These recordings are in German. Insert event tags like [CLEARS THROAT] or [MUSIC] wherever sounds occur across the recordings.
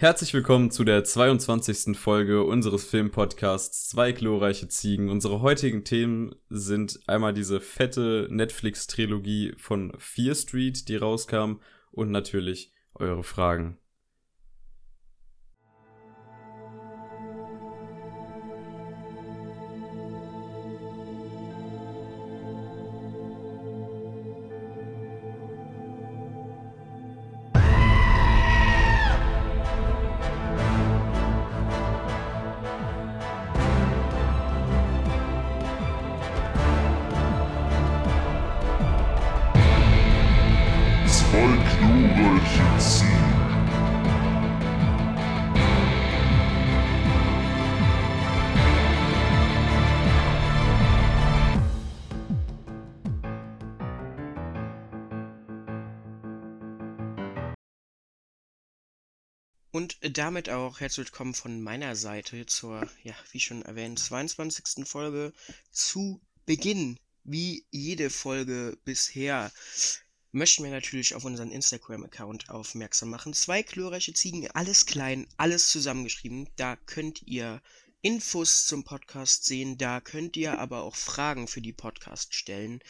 Herzlich willkommen zu der 22. Folge unseres Filmpodcasts Zwei glorreiche Ziegen. Unsere heutigen Themen sind einmal diese fette Netflix-Trilogie von Fear Street, die rauskam, und natürlich eure Fragen. Damit auch herzlich willkommen von meiner Seite zur, ja, wie schon erwähnt, 22. Folge zu Beginn. Wie jede Folge bisher möchten wir natürlich auf unseren Instagram-Account aufmerksam machen. Zwei glorreiche Ziegen, alles klein, alles zusammengeschrieben. Da könnt ihr Infos zum Podcast sehen. Da könnt ihr aber auch Fragen für die Podcast stellen,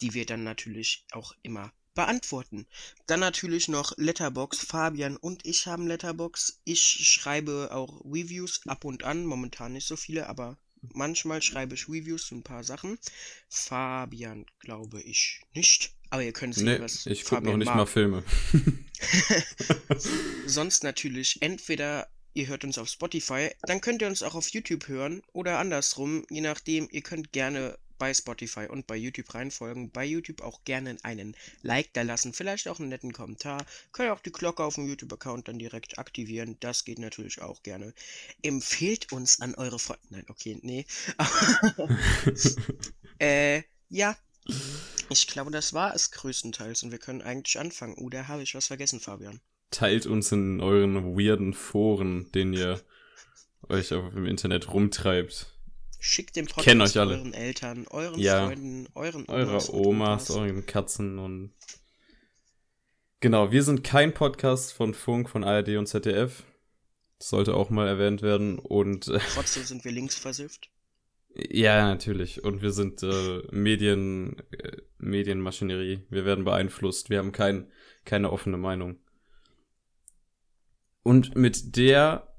die wir dann natürlich auch immer beantworten. Dann natürlich noch Letterbox. Fabian und ich haben Letterbox. Ich schreibe auch Reviews ab und an. Momentan nicht so viele, aber manchmal schreibe ich Reviews zu ein paar Sachen. Fabian glaube ich nicht. Aber ihr könnt sehen, nee, was ich gucke noch nicht mag. mal Filme. [LAUGHS] Sonst natürlich entweder ihr hört uns auf Spotify, dann könnt ihr uns auch auf YouTube hören oder andersrum, je nachdem, ihr könnt gerne bei Spotify und bei YouTube reinfolgen. Bei YouTube auch gerne einen Like da lassen, vielleicht auch einen netten Kommentar. Könnt auch die Glocke auf dem YouTube-Account dann direkt aktivieren. Das geht natürlich auch gerne. Empfehlt uns an eure Freunde. Nein, okay, nee. [LAUGHS] äh, ja. Ich glaube, das war es größtenteils und wir können eigentlich anfangen. Oder habe ich was vergessen, Fabian? Teilt uns in euren weirden Foren, den ihr euch auf dem Internet rumtreibt. Schickt den Podcast euch alle. euren Eltern, euren ja, Freunden, euren Omas, eurer Omas, euren Katzen und Genau, wir sind kein Podcast von Funk, von ARD und ZDF. Das sollte auch mal erwähnt werden und äh, trotzdem sind wir linksversifft. Ja, natürlich. Und wir sind äh, Medien, äh, Medienmaschinerie. Wir werden beeinflusst. Wir haben kein, keine offene Meinung. Und mit der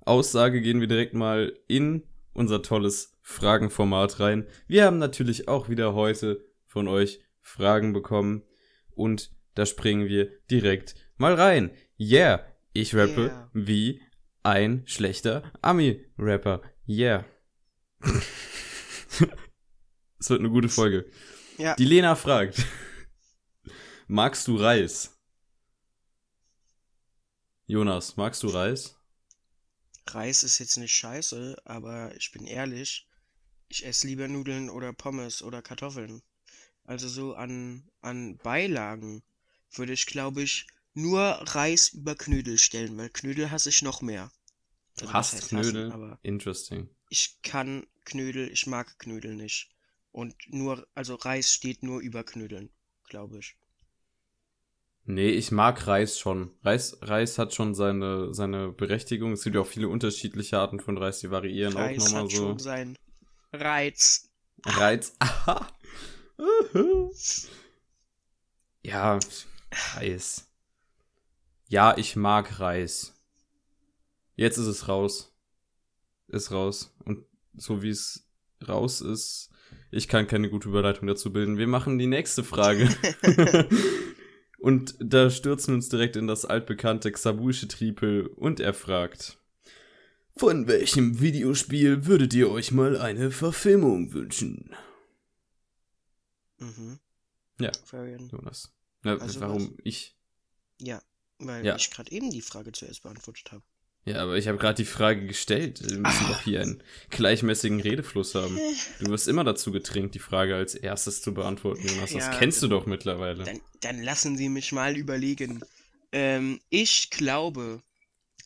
Aussage gehen wir direkt mal in unser tolles Fragenformat rein. Wir haben natürlich auch wieder heute von euch Fragen bekommen und da springen wir direkt mal rein. Yeah, ich rappe yeah. wie ein schlechter Ami-Rapper. Yeah. [LAUGHS] Es wird eine gute Folge. Ja. Die Lena fragt: Magst du Reis? Jonas, magst du Reis? Reis ist jetzt nicht scheiße, aber ich bin ehrlich, ich esse lieber Nudeln oder Pommes oder Kartoffeln. Also so an, an Beilagen würde ich, glaube ich, nur Reis über Knödel stellen, weil Knödel hasse ich noch mehr. Du also, hast heißt Knödel? Hassen, Interesting. Ich kann Knödel, ich mag Knödel nicht. Und nur, also Reis steht nur über Knödeln, glaube ich. Nee, ich mag Reis schon. Reis, Reis hat schon seine, seine Berechtigung. Es gibt ja auch viele unterschiedliche Arten von Reis, die variieren Reis auch nochmal hat so. Schon sein Reiz. Reiz. [LAUGHS] Aha. ja, Reis. Ja, ich mag Reis. Jetzt ist es raus. Ist raus. Und so wie es raus ist, ich kann keine gute Überleitung dazu bilden. Wir machen die nächste Frage. [LAUGHS] [LAUGHS] Und da stürzen wir uns direkt in das altbekannte Xabusche Triepel und er fragt: Von welchem Videospiel würdet ihr euch mal eine Verfilmung wünschen? Mhm. Ja. Varian. Jonas. Na, also warum was? ich? Ja, weil ja. ich gerade eben die Frage zuerst beantwortet habe. Ja, aber ich habe gerade die Frage gestellt. Wir müssen ah. doch hier einen gleichmäßigen Redefluss haben. Du wirst immer dazu getrinkt, die Frage als erstes zu beantworten, Jonas. Das ja, kennst du doch mittlerweile. Dann, dann, lassen Sie mich mal überlegen. Ähm, ich glaube,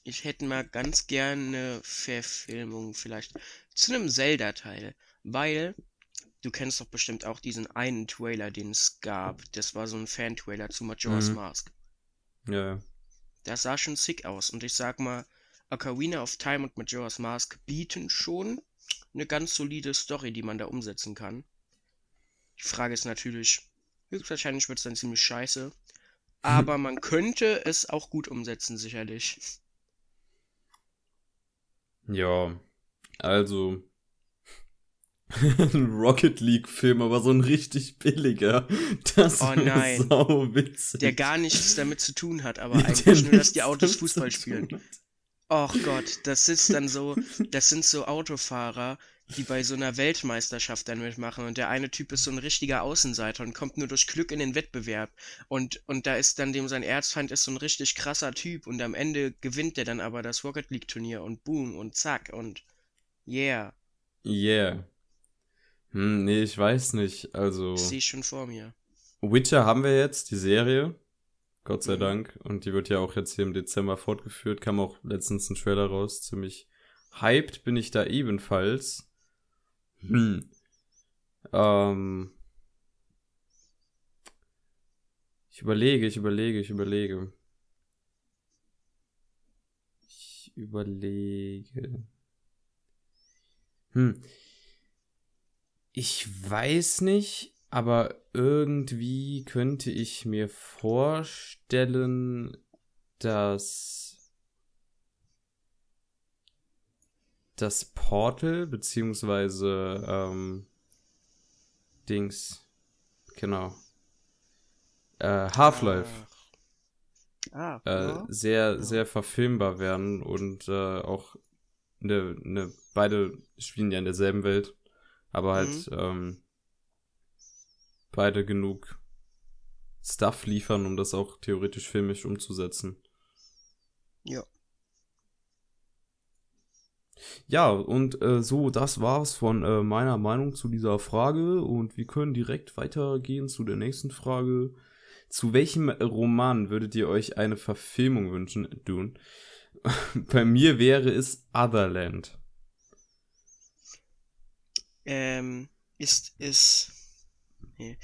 ich hätte mal ganz gerne Verfilmung vielleicht zu einem Zelda-Teil, weil du kennst doch bestimmt auch diesen einen Trailer, den es gab. Das war so ein Fan-Trailer zu Majora's mhm. Mask. Ja, ja Das sah schon sick aus. Und ich sag mal, Ocarina of Time und Majora's Mask bieten schon eine ganz solide Story, die man da umsetzen kann. Die Frage ist natürlich, höchstwahrscheinlich wird es dann ziemlich scheiße. Aber man könnte es auch gut umsetzen, sicherlich. Ja, also [LAUGHS] ein Rocket League-Film, aber so ein richtig billiger. Das Oh nein. sau witzig. Der gar nichts damit zu tun hat, aber eigentlich nur, dass die Autos Fußball spielen. hat. Och Gott, das ist dann so, das sind so Autofahrer, die bei so einer Weltmeisterschaft dann mitmachen und der eine Typ ist so ein richtiger Außenseiter und kommt nur durch Glück in den Wettbewerb und, und da ist dann dem sein Erzfeind ist so ein richtig krasser Typ und am Ende gewinnt der dann aber das Rocket League Turnier und boom und zack und yeah, Yeah. Hm, nee, ich weiß nicht. Also, ich sehe schon vor mir. Witcher haben wir jetzt, die Serie. Gott sei Mhm. Dank. Und die wird ja auch jetzt hier im Dezember fortgeführt. Kam auch letztens ein Trailer raus. Ziemlich hyped bin ich da ebenfalls. Hm. Ähm. Ich überlege, ich überlege, ich überlege. Ich überlege. Hm. Ich weiß nicht, aber irgendwie könnte ich mir vorstellen, dass das Portal beziehungsweise ähm, Dings, genau, äh, Half-Life Ah, äh, ja. sehr, sehr verfilmbar werden und äh, auch ne, ne, beide spielen ja in derselben Welt, aber halt ähm, beide genug Stuff liefern, um das auch theoretisch filmisch umzusetzen. Ja. Ja, und äh, so, das war's von äh, meiner Meinung zu dieser Frage und wir können direkt weitergehen zu der nächsten Frage. Zu welchem Roman würdet ihr euch eine Verfilmung wünschen, Dune? [LAUGHS] Bei mir wäre es Otherland. Ähm, ist, ist. Nee.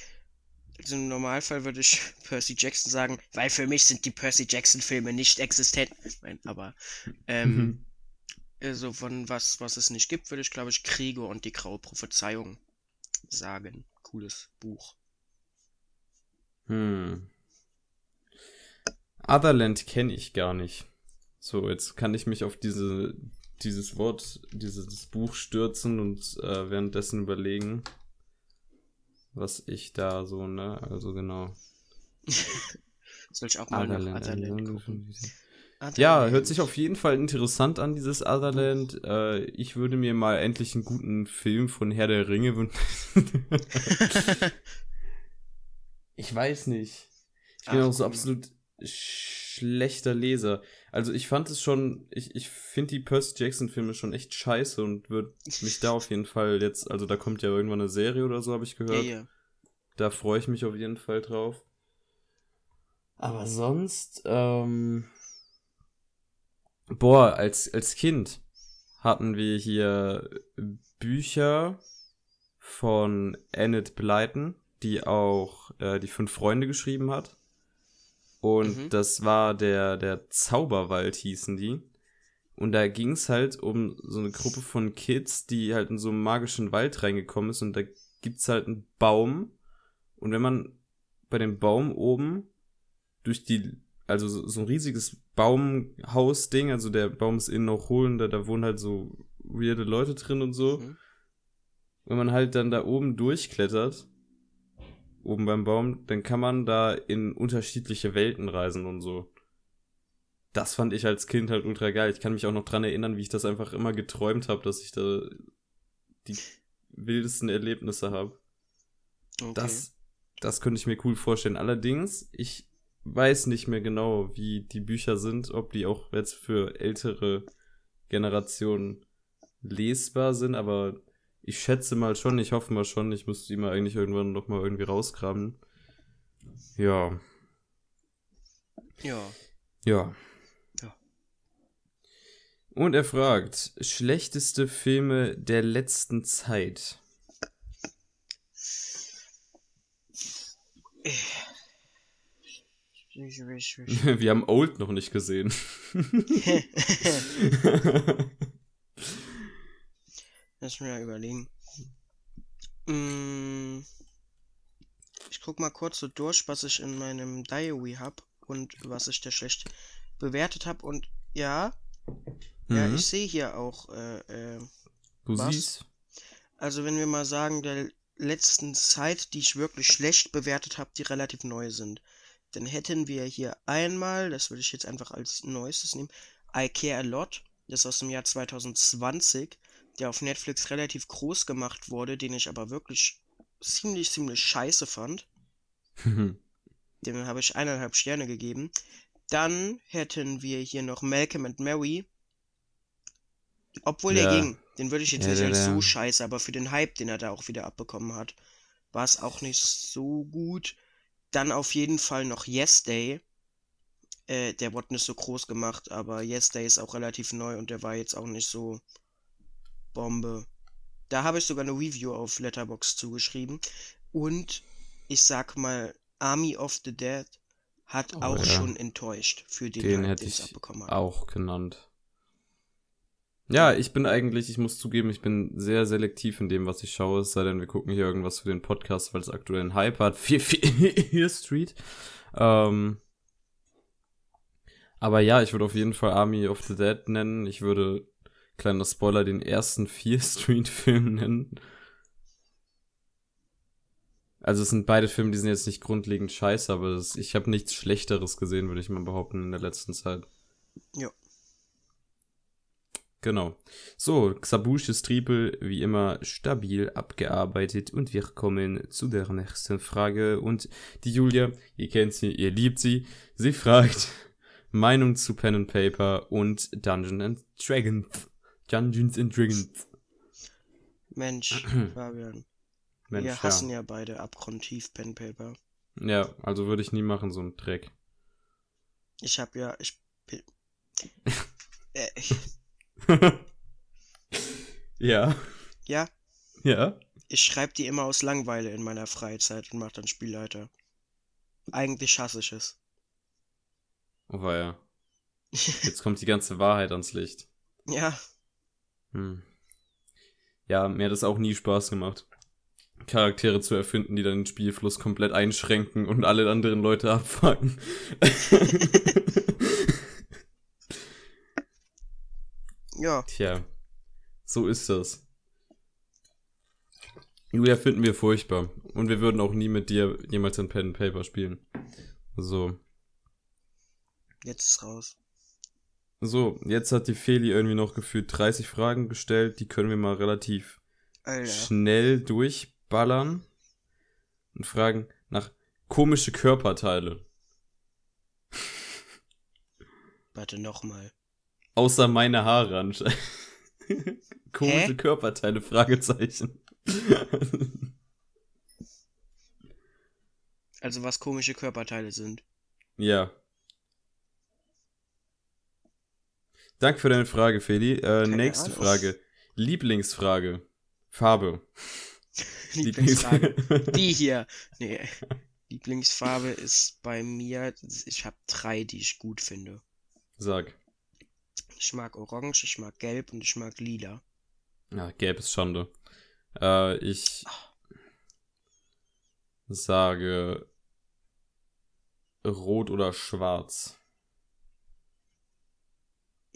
Also im Normalfall würde ich [LAUGHS] Percy Jackson sagen, weil für mich sind die Percy Jackson-Filme nicht existent. Nein, aber ähm, Mhm. also von was, was es nicht gibt, würde ich, glaube ich, Gregor und die graue Prophezeiung sagen. Cooles Buch. Hm. Otherland kenne ich gar nicht. So, jetzt kann ich mich auf diese, dieses Wort, dieses Buch stürzen und äh, währenddessen überlegen, was ich da so, ne, also genau. [LAUGHS] Soll ich auch mal nach Otherland. Otherland gucken? Ja, Otherland. hört sich auf jeden Fall interessant an, dieses Otherland. Äh, ich würde mir mal endlich einen guten Film von Herr der Ringe wünschen. [LAUGHS] ich weiß nicht. Ich bin Ach, auch so absolut schlechter Leser. Also ich fand es schon, ich, ich finde die Percy Jackson Filme schon echt scheiße und würde mich da auf jeden Fall jetzt, also da kommt ja irgendwann eine Serie oder so, habe ich ja, gehört. ja. Da freue ich mich auf jeden Fall drauf. Aber sonst, ähm, boah, als, als Kind hatten wir hier Bücher von Enid Blyton, die auch äh, die fünf Freunde geschrieben hat. Und Mhm. das war der, der Zauberwald hießen die. Und da ging es halt um so eine Gruppe von Kids, die halt in so einen magischen Wald reingekommen ist. Und da gibt's halt einen Baum. Und wenn man bei dem Baum oben durch die, also so, so ein riesiges Baumhaus-Ding, also der Baum ist innen noch hohl und da, da wohnen halt so weirde Leute drin und so. Mhm. Wenn man halt dann da oben durchklettert, oben beim Baum, dann kann man da in unterschiedliche Welten reisen und so. Das fand ich als Kind halt ultra geil. Ich kann mich auch noch dran erinnern, wie ich das einfach immer geträumt habe, dass ich da die wildesten Erlebnisse habe. Okay. Das, das könnte ich mir cool vorstellen. Allerdings, ich weiß nicht mehr genau, wie die Bücher sind, ob die auch jetzt für ältere Generationen lesbar sind, aber ich schätze mal schon, ich hoffe mal schon, ich muss die mal eigentlich irgendwann noch mal irgendwie rausgraben. Ja, Ja. ja. Ja. Und er fragt, schlechteste Filme der letzten Zeit. [LAUGHS] Wir haben Old noch nicht gesehen. [LAUGHS] [LAUGHS] Lass mir mal überlegen. Mm, Ich guck mal kurz so durch, was ich in meinem Diary hab und was ich da schlecht bewertet habe. Und ja, ja, Mhm. ich sehe hier auch, äh, äh, Du was? siehst. also wenn wir mal sagen, der letzten Zeit, die ich wirklich schlecht bewertet habe, die relativ neu sind, dann hätten wir hier einmal, das würde ich jetzt einfach als neuestes nehmen, I Care a Lot, das ist aus dem Jahr 2020, der auf Netflix relativ groß gemacht wurde, den ich aber wirklich ziemlich, ziemlich scheiße fand. Dem habe ich eineinhalb Sterne gegeben. Dann hätten wir hier noch Malcolm and Mary. Obwohl Ja. der ging. Den würde ich jetzt Ja, nicht als so scheiße, aber für den Hype, den er da auch wieder abbekommen hat, war es auch nicht so gut. Dann auf jeden Fall noch Yes Day. Äh, der wurde nicht so groß gemacht, aber Yes Day ist auch relativ neu und der war jetzt auch nicht so Bombe. Da habe ich sogar eine Review auf Letterboxd zugeschrieben. Und ich sag mal, Army of the Dead hat Oh, auch ja. schon enttäuscht für den, Den hätte ich abbekommen auch genannt. Ja, ich bin eigentlich, ich muss zugeben, ich bin sehr selektiv in dem, was ich schaue, es sei denn, wir gucken hier irgendwas für den Podcast, weil es aktuell einen Hype hat. [LAUGHS] Fear, Fear Street. Ähm, aber ja, ich würde auf jeden Fall Army of the Dead nennen. Ich würde, kleiner Spoiler, den ersten Fear Street [LAUGHS] Film nennen. Also es sind beide Filme, die sind jetzt nicht grundlegend scheiße, aber das, ich habe nichts Schlechteres gesehen, würde ich mal behaupten, in der letzten Zeit. Ja. Genau. So, Xabusches Triepel, wie immer, stabil abgearbeitet und wir kommen zu der nächsten Frage und die Julia, ihr kennt sie, ihr liebt sie, sie fragt [LAUGHS] Meinung zu Pen and Paper und Dungeons and Dragons. Dungeons and Dragons. Mensch, [CLEARS THROAT] Fabian. Mensch, wir hassen ja. ja beide abgrundtief Pen Paper. Ja, also würde ich nie machen, so ein Dreck. Ich hab ja, ich bin. [LAUGHS] äh, ich, [LAUGHS] ja, ja, ja. ich schreibe die immer aus Langweile in meiner Freizeit und mach dann Spielleiter. Eigentlich hasse ich es. Oh ja. [LAUGHS] Jetzt kommt die ganze Wahrheit ans Licht. ja, Hm. Ja, mir hat es auch nie Spaß gemacht. Charaktere zu erfinden, die dann den Spielfluss komplett einschränken und alle anderen Leute abfangen. [LAUGHS] ja, Tja, so ist das. Julia finden wir furchtbar. Und wir würden auch nie mit dir jemals ein Pen and Paper spielen. So. jetzt ist raus. So, jetzt hat die Feli irgendwie noch gefühlt 30 Fragen gestellt. Die können wir mal relativ Alter. schnell durchballern und fragen nach komische Körperteile. [LAUGHS] Warte nochmal. Außer meine Haare anscheinend. [LAUGHS] komische Hä? Körperteile, Fragezeichen. [LAUGHS] Also was komische Körperteile sind. ja. Danke für deine Frage, Feli. Äh, nächste Ahnung. Frage. Lieblingsfrage. Farbe. [LAUGHS] Lieblingsfrage. Die hier. [LAUGHS] Nee. Lieblingsfarbe ist bei mir. Ich habe drei, die ich gut finde. Sag. Ich mag Orange, ich mag Gelb und ich mag Lila. Ja, gelb ist Schande. Äh, ich sage rot oder schwarz.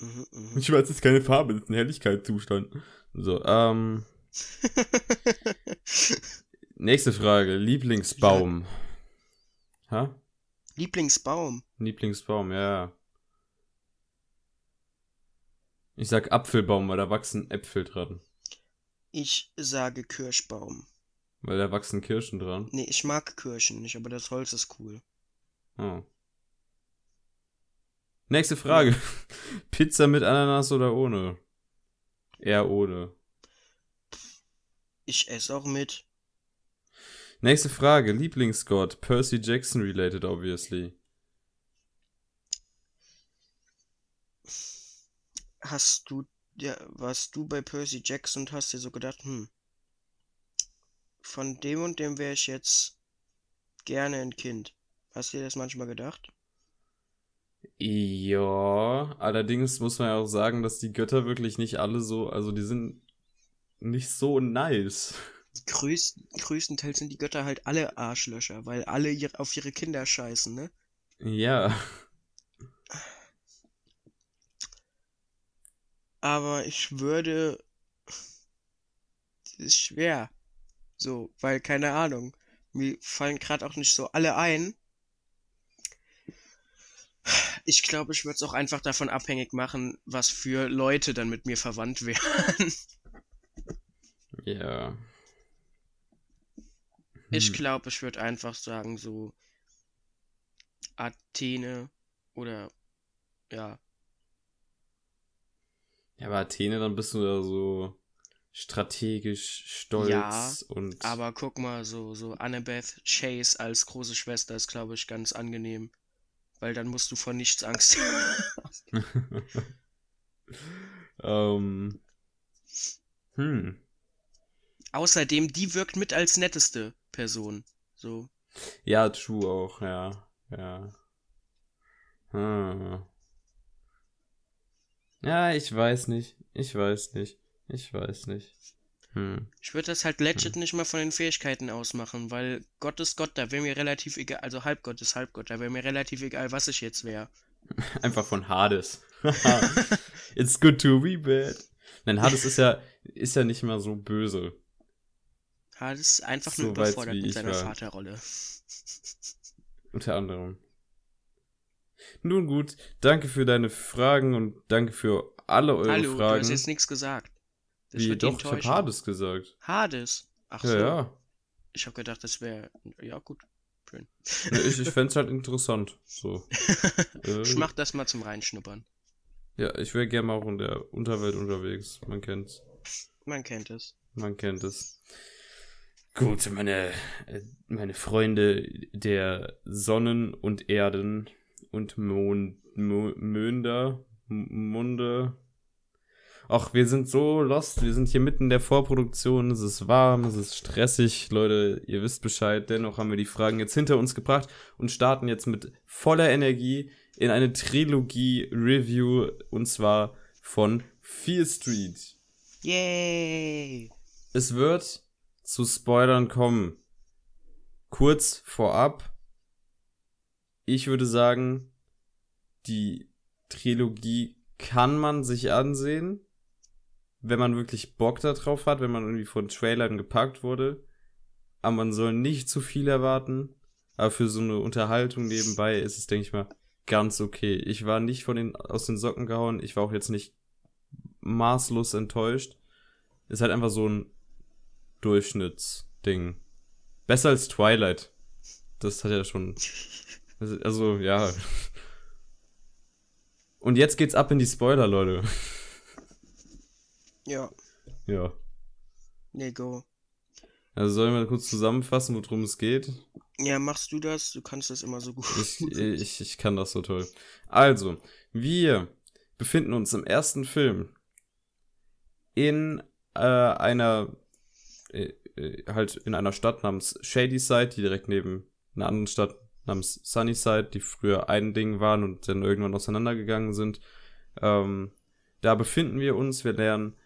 Mhm, mhm. Schwarz ist keine Farbe, das ist ein Helligkeitszustand. So, ähm, [LAUGHS] nächste Frage. Lieblingsbaum. Ha? Lieblingsbaum. Lieblingsbaum, ja. ja. Ich sag Apfelbaum, weil da wachsen Äpfel dran. Ich sage Kirschbaum. Weil da wachsen Kirschen dran. Nee, ich mag Kirschen nicht, aber das Holz ist cool. Oh. Nächste Frage. [LAUGHS] Pizza mit Ananas oder ohne? Eher ohne. Ich esse auch mit. Nächste Frage. Lieblingsgott. Percy Jackson related, obviously. Hast du, ja, warst du bei Percy Jackson und hast dir so gedacht, hm, von dem und dem wäre ich jetzt gerne ein Kind. Hast du dir das manchmal gedacht? Ja, allerdings muss man ja auch sagen, dass die Götter wirklich nicht alle so, also die sind nicht so nice. Größt, größtenteils sind die Götter halt alle Arschlöcher, weil alle ihr, auf ihre Kinder scheißen, ne? Ja. Aber ich würde. Das ist schwer. So, weil keine Ahnung. Mir fallen gerade auch nicht so alle ein. Ich glaube, ich würde es auch einfach davon abhängig machen, was für Leute dann mit mir verwandt [LAUGHS] wären. Ja. Ich Hm. glaube, ich würde einfach sagen, so Athene oder ja, Ja, aber Athene, dann bist du da so strategisch stolz Ja, und. aber guck mal, so, so Annabeth Chase als große Schwester ist, glaube ich, ganz angenehm. Weil dann musst du vor nichts Angst haben. [LAUGHS] ähm. Hm. Außerdem, die wirkt mit als netteste Person. So. Ja, true auch, ja. Ja. Hm. Ja, ich weiß nicht. Ich weiß nicht. Ich weiß nicht. Hm. Ich würde das halt legit nicht mal von den Fähigkeiten ausmachen, weil Gott ist Gott, da wäre mir relativ egal, also Halbgott ist Halbgott, da wäre mir relativ egal, was ich jetzt wäre. [LAUGHS] Einfach von Hades. [LAUGHS] It's good to be bad. Nein, Hades ist ja, ist ja nicht mal so böse. Hades ist einfach nur So überfordert mit seiner war. Vaterrolle. [LAUGHS] Unter anderem. Nun gut, danke für deine Fragen und danke für alle eure Hallo, du Fragen. hast jetzt nichts gesagt. Das Wie, wird doch, ich hab enttäuschen. Hades gesagt. Hades. Ach Ja, so. ja. Ich habe gedacht, das wäre. Ja, gut. Schön. Ich, ich fänd's halt interessant. So. [LAUGHS] Äh, Ich mach das mal zum Reinschnuppern. Ja, ich wäre gerne mal auch in der Unterwelt unterwegs. Man kennt's. Man kennt es. Man kennt es. Gut, meine, äh, meine Freunde der Sonnen und Erden und Mon, Mo, Mönder, Munde. Ach, wir sind so lost. Wir sind hier mitten in der Vorproduktion. Es ist warm, es ist stressig. Leute, ihr wisst Bescheid. Dennoch haben wir die Fragen jetzt hinter uns gebracht und starten jetzt mit voller Energie in eine Trilogie-Review und zwar von Fear Street. Yay! Es wird zu Spoilern kommen. Kurz vorab. Ich würde sagen, die Trilogie kann man sich ansehen, wenn man wirklich Bock darauf hat, wenn man irgendwie von Trailern gepackt wurde. Aber man soll nicht zu viel erwarten. Aber für so eine Unterhaltung nebenbei ist es, denke ich mal, ganz okay. Ich war nicht von den, aus den Socken gehauen. Ich war auch jetzt nicht maßlos enttäuscht. Ist halt einfach so ein Durchschnittsding. Besser als Twilight. Das hat ja schon. Also, ja. Und jetzt geht's ab in die Spoiler, Leute. Ja. Ja. Nee, go. Also sollen wir kurz zusammenfassen, worum es geht? Ja, machst du das? Du kannst das immer so gut. Ich, ich, ich kann das so toll. Also, wir befinden uns im ersten Film in äh, einer äh, äh, halt in einer Stadt namens Shadyside, die direkt neben einer anderen Stadt namens Sunnyside, die früher ein Ding waren und dann irgendwann auseinandergegangen sind. Ähm, da befinden wir uns, wir lernen,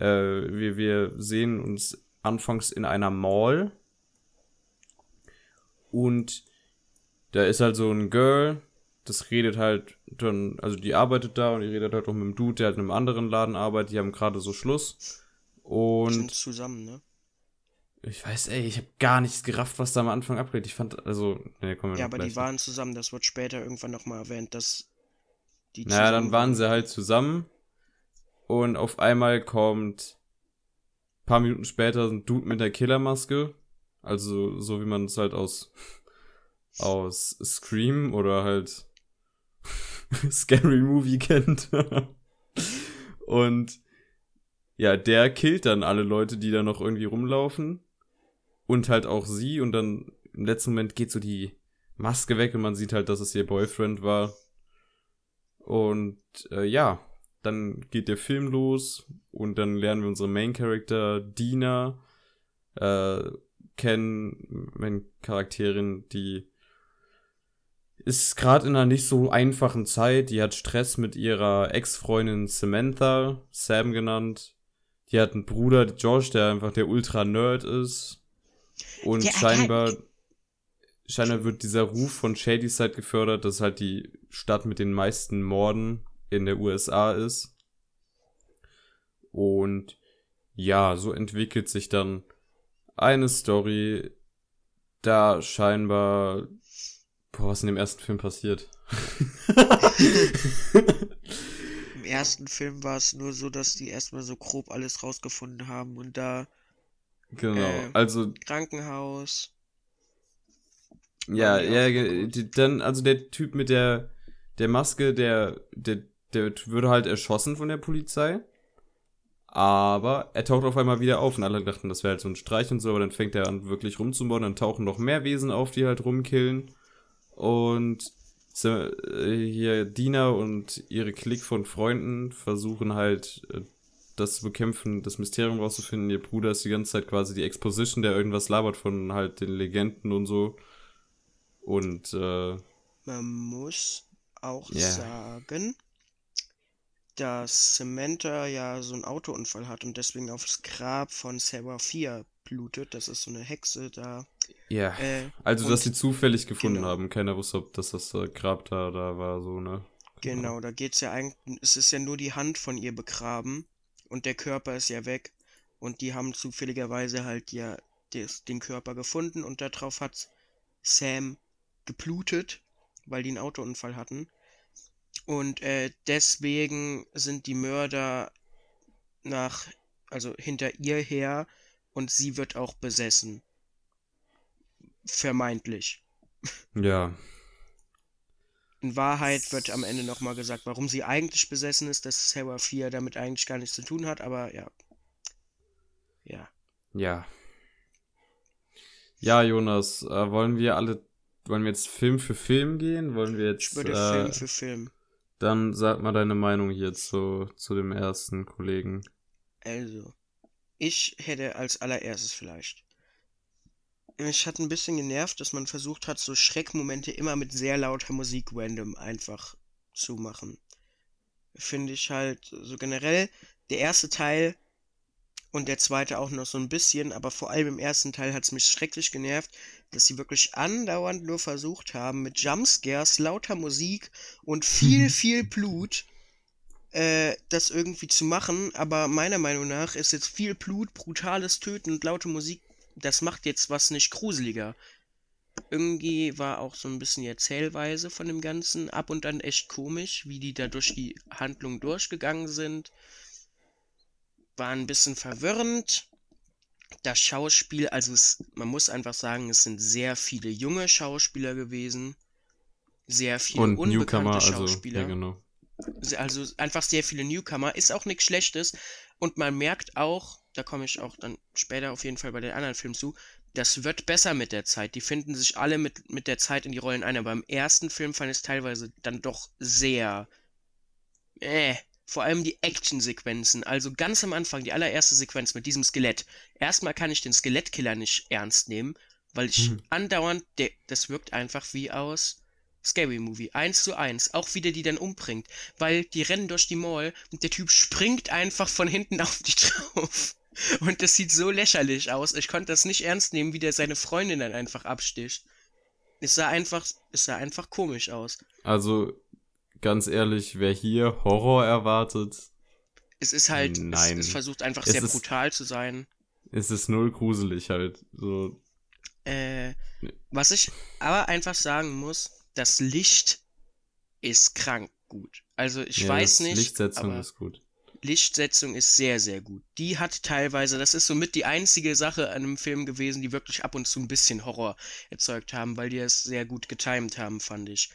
äh, wir, wir sehen uns anfangs in einer Mall und da ist halt so ein Girl, das redet halt dann, also die arbeitet da und die redet halt auch mit einem Dude, der halt in einem anderen Laden arbeitet, die haben gerade so Schluss. Wir sind Und zusammen, ne? ich weiß, ey, ich habe gar nichts gerafft, was da am Anfang abgeht. Ich fand, also, ne, kommen wir Ja, aber die waren zusammen. Das wird später irgendwann nochmal erwähnt, dass die Naja, dann waren sie halt zusammen und auf einmal kommt paar Minuten später ein Dude mit der Killermaske. Also so wie man es halt aus [LAUGHS] aus Scream oder halt [LAUGHS] Scary Movie kennt. [LAUGHS] und ja, der killt dann alle Leute, die da noch irgendwie rumlaufen und halt auch sie und dann im letzten Moment geht so die Maske weg und man sieht halt, dass es ihr Boyfriend war. Und äh, ja, dann geht der Film los und dann lernen wir unsere Main Character Dina äh, kennen, meine Charakterin, die ist gerade in einer nicht so einfachen Zeit. Die hat Stress mit ihrer Ex-Freundin Samantha, Sam genannt. Die hat einen Bruder, Josh, der einfach der Ultra-Nerd ist. Und Ja, scheinbar, scheinbar wird dieser Ruf von Shadyside gefördert, dass halt die Stadt mit den meisten Morden in der USA ist. Und ja, so entwickelt sich dann eine Story, da scheinbar, boah, was in dem ersten Film passiert. [LAUGHS] Im ersten Film war es nur so, dass die erstmal so grob alles rausgefunden haben und da Genau, Äh, also Krankenhaus. Ja, ja, dann, also der Typ mit der, der Maske, der, der, der würde halt erschossen von der Polizei. Aber er taucht auf einmal wieder auf und alle dachten, das wäre halt so ein Streich und so, aber dann fängt er an, wirklich rumzubauen, dann tauchen noch mehr Wesen auf, die halt rumkillen. Und äh, hier Dina und ihre Klick von Freunden versuchen halt, äh, das zu bekämpfen, das Mysterium rauszufinden. Ihr Bruder ist die ganze Zeit quasi die Exposition, der irgendwas labert von halt den Legenden und so. Und äh, Man muss auch Ja. sagen, dass Samantha ja so einen Autounfall hat und deswegen aufs Grab von Sarah 4 blutet. Das ist so eine Hexe da. ja, Äh, also dass sie zufällig gefunden genau. haben. Keiner wusste, ob das das äh, Grab da, da war, so, ne? Genau, da geht's ja eigentlich, es ist ja nur die Hand von ihr begraben und der Körper ist ja weg und die haben zufälligerweise halt ja des, den Körper gefunden und darauf hat Sam geblutet, weil die einen Autounfall hatten. Und äh, deswegen sind die Mörder nach, also hinter ihr her und sie wird auch besessen. Vermeintlich. Ja, In Wahrheit wird am Ende nochmal gesagt, warum sie eigentlich besessen ist, dass Sarah 4 damit eigentlich gar nichts zu tun hat, aber ja. Ja. ja. Ja, Jonas, äh, wollen wir alle, wollen wir jetzt Film für Film gehen? Wollen wir jetzt, Ich würde äh, Film für Film. Dann sag mal deine Meinung hier zu, zu dem ersten Kollegen. Also, ich hätte als allererstes vielleicht. Mich hat ein bisschen genervt, dass man versucht hat, so Schreckmomente immer mit sehr lauter Musik random einfach zu machen. Finde ich halt so generell der erste Teil und der zweite auch noch so ein bisschen, aber vor allem im ersten Teil hat es mich schrecklich genervt, dass sie wirklich andauernd nur versucht haben, mit Jumpscares, lauter Musik und viel, viel Blut äh, das irgendwie zu machen, aber meiner Meinung nach ist jetzt viel Blut, brutales Töten und laute Musik, das macht jetzt was nicht gruseliger. Irgendwie war auch so ein bisschen die Erzählweise von dem Ganzen ab und an echt komisch, wie die da durch die Handlung durchgegangen sind. War ein bisschen verwirrend. Das Schauspiel, also es, man muss einfach sagen, es sind sehr viele junge Schauspieler gewesen. Sehr viele Und unbekannte Newcomer, also, Schauspieler. ja, genau. Also einfach sehr viele Newcomer. Ist auch nichts Schlechtes. Und man merkt auch, da komme ich auch dann später auf jeden Fall bei den anderen Filmen zu, das wird besser mit der Zeit. Die finden sich alle mit, mit der Zeit in die Rollen ein. Aber im ersten Film fand ich es teilweise dann doch sehr. Äh. Vor allem die Actionsequenzen. Also ganz am Anfang, die allererste Sequenz mit diesem Skelett. Erstmal kann ich den Skelettkiller nicht ernst nehmen, weil ich Mhm. andauernd, das wirkt einfach wie aus Scary Movie. Eins zu eins. Auch wie der die dann umbringt. Weil die rennen durch die Mall und der Typ springt einfach von hinten [LAUGHS] auf die drauf. Und das sieht so lächerlich aus. Ich konnte das nicht ernst nehmen, wie der seine Freundin dann einfach absticht. Es sah einfach, es sah einfach komisch aus. Also, ganz ehrlich, wer hier Horror erwartet, Es ist halt, es, Nein. es versucht einfach Es sehr ist- brutal zu sein. ist es null gruselig halt. So, Äh, Nee. was ich aber einfach sagen muss, das Licht ist krank gut. Also ich ja, weiß nicht, Lichtsetzung ist gut. Lichtsetzung ist sehr, sehr gut. Die hat teilweise, das ist somit die einzige Sache an einem Film gewesen, die wirklich ab und zu ein bisschen Horror erzeugt haben, weil die es sehr gut getimed haben, fand ich.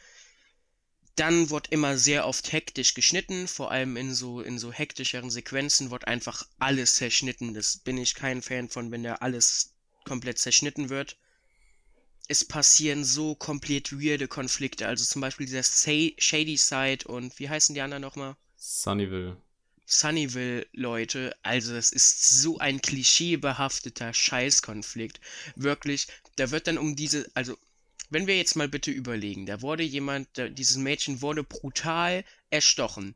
Dann wird immer sehr oft hektisch geschnitten, vor allem in so, in so hektischeren Sequenzen wird einfach alles zerschnitten. Das bin ich kein Fan von, wenn da alles komplett zerschnitten wird. Es passieren so komplett weirde Konflikte, also zum Beispiel dieser Sa- Shady Side und wie heißen die anderen nochmal? Sunnyville. Sunnyville-Leute, also das ist so ein klischeebehafteter Scheißkonflikt. Wirklich, da wird dann um diese, also wenn wir jetzt mal bitte überlegen, da wurde jemand, dieses Mädchen wurde brutal erstochen.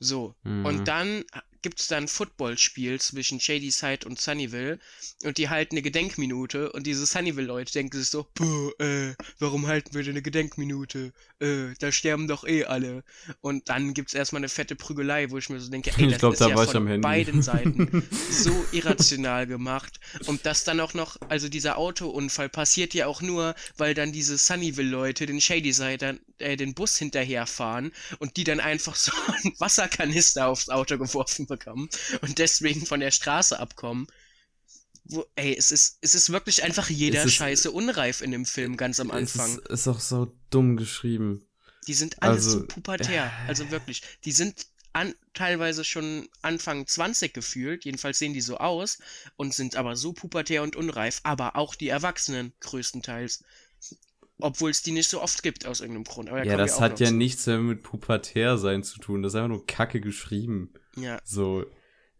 So. Mhm. Und dann gibt's da ein Footballspiel zwischen Shadyside und Sunnyville und die halten eine Gedenkminute und diese Sunnyville-Leute denken sich so, Puh, äh, warum halten wir denn eine Gedenkminute? Äh, da sterben doch eh alle. Und dann gibt's erstmal eine fette Prügelei, wo ich mir so denke, ey, Ich das glaub, ist da ja von beiden [LAUGHS] Seiten so irrational gemacht. Und das dann auch noch, also dieser Autounfall passiert ja auch nur, weil dann diese Sunnyville-Leute den Shadyside äh, den Bus hinterherfahren und die dann einfach so [LAUGHS] einen Wasserkanister aufs Auto geworfen bekommen und deswegen von der Straße abkommen. Wo, ey, es ist, es ist wirklich einfach jeder ist- Scheiße unreif in dem Film ganz am Anfang. Es ist, ist auch so dumm geschrieben. Die sind alle Also, so pubertär. Also wirklich. Die sind an, teilweise schon Anfang 20 gefühlt. Jedenfalls sehen die so aus. Und sind aber so pubertär und unreif. Aber auch die Erwachsenen größtenteils. Obwohl es die nicht so oft gibt aus irgendeinem Grund. Da Ja, das hat ja zu. nichts mehr mit Pubertär sein zu tun. Das ist einfach nur Kacke geschrieben. Ja. So.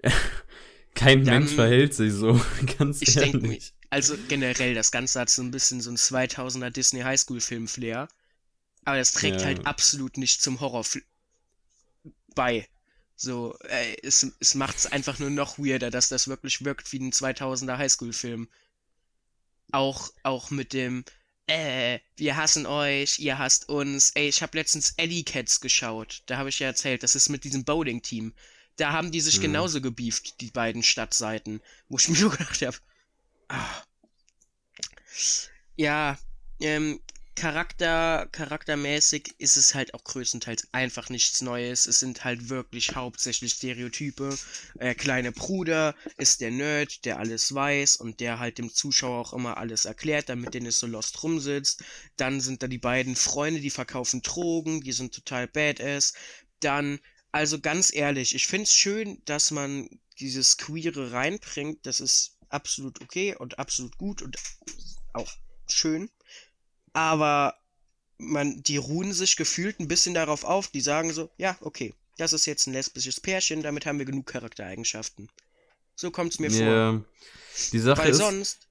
[LAUGHS] Kein Dann- Mensch verhält sich so, [LAUGHS] ganz Ich ehrlich. also generell, das Ganze hat so ein bisschen so ein 2000er Disney Highschool-Film-Flair. Aber das trägt Ja. halt absolut nicht zum Horror bei. So, äh, es, es macht es einfach nur noch weirder, dass das wirklich wirkt wie ein 2000er Highschool-Film. Auch, auch mit dem, äh, wir hassen euch, ihr hasst uns. Ey, ich habe letztens Alley Cats geschaut. Da habe ich ja erzählt, das ist mit diesem Bowling-Team. Da haben die sich Hm. genauso gebieft, die beiden Stadtseiten. Wo ich [LAUGHS] mir nur gedacht habe, ah. Ja, ähm, Charakter, charaktermäßig ist es halt auch größtenteils einfach nichts Neues. Es sind halt wirklich hauptsächlich Stereotype. Der kleine Bruder ist der Nerd, der alles weiß und der halt dem Zuschauer auch immer alles erklärt, damit der nicht so lost rumsitzt. Dann sind da die beiden Freunde, die verkaufen Drogen, die sind total badass. Dann, also ganz ehrlich, ich find's schön, dass man dieses Queere reinbringt. Das ist absolut okay und absolut gut und auch schön. Aber man, die ruhen sich gefühlt ein bisschen darauf auf. Die sagen so, ja, okay, das ist jetzt ein lesbisches Pärchen, damit haben wir genug Charaktereigenschaften. So kommt's mir vor. Ja. Die Sache Weil ist, sonst,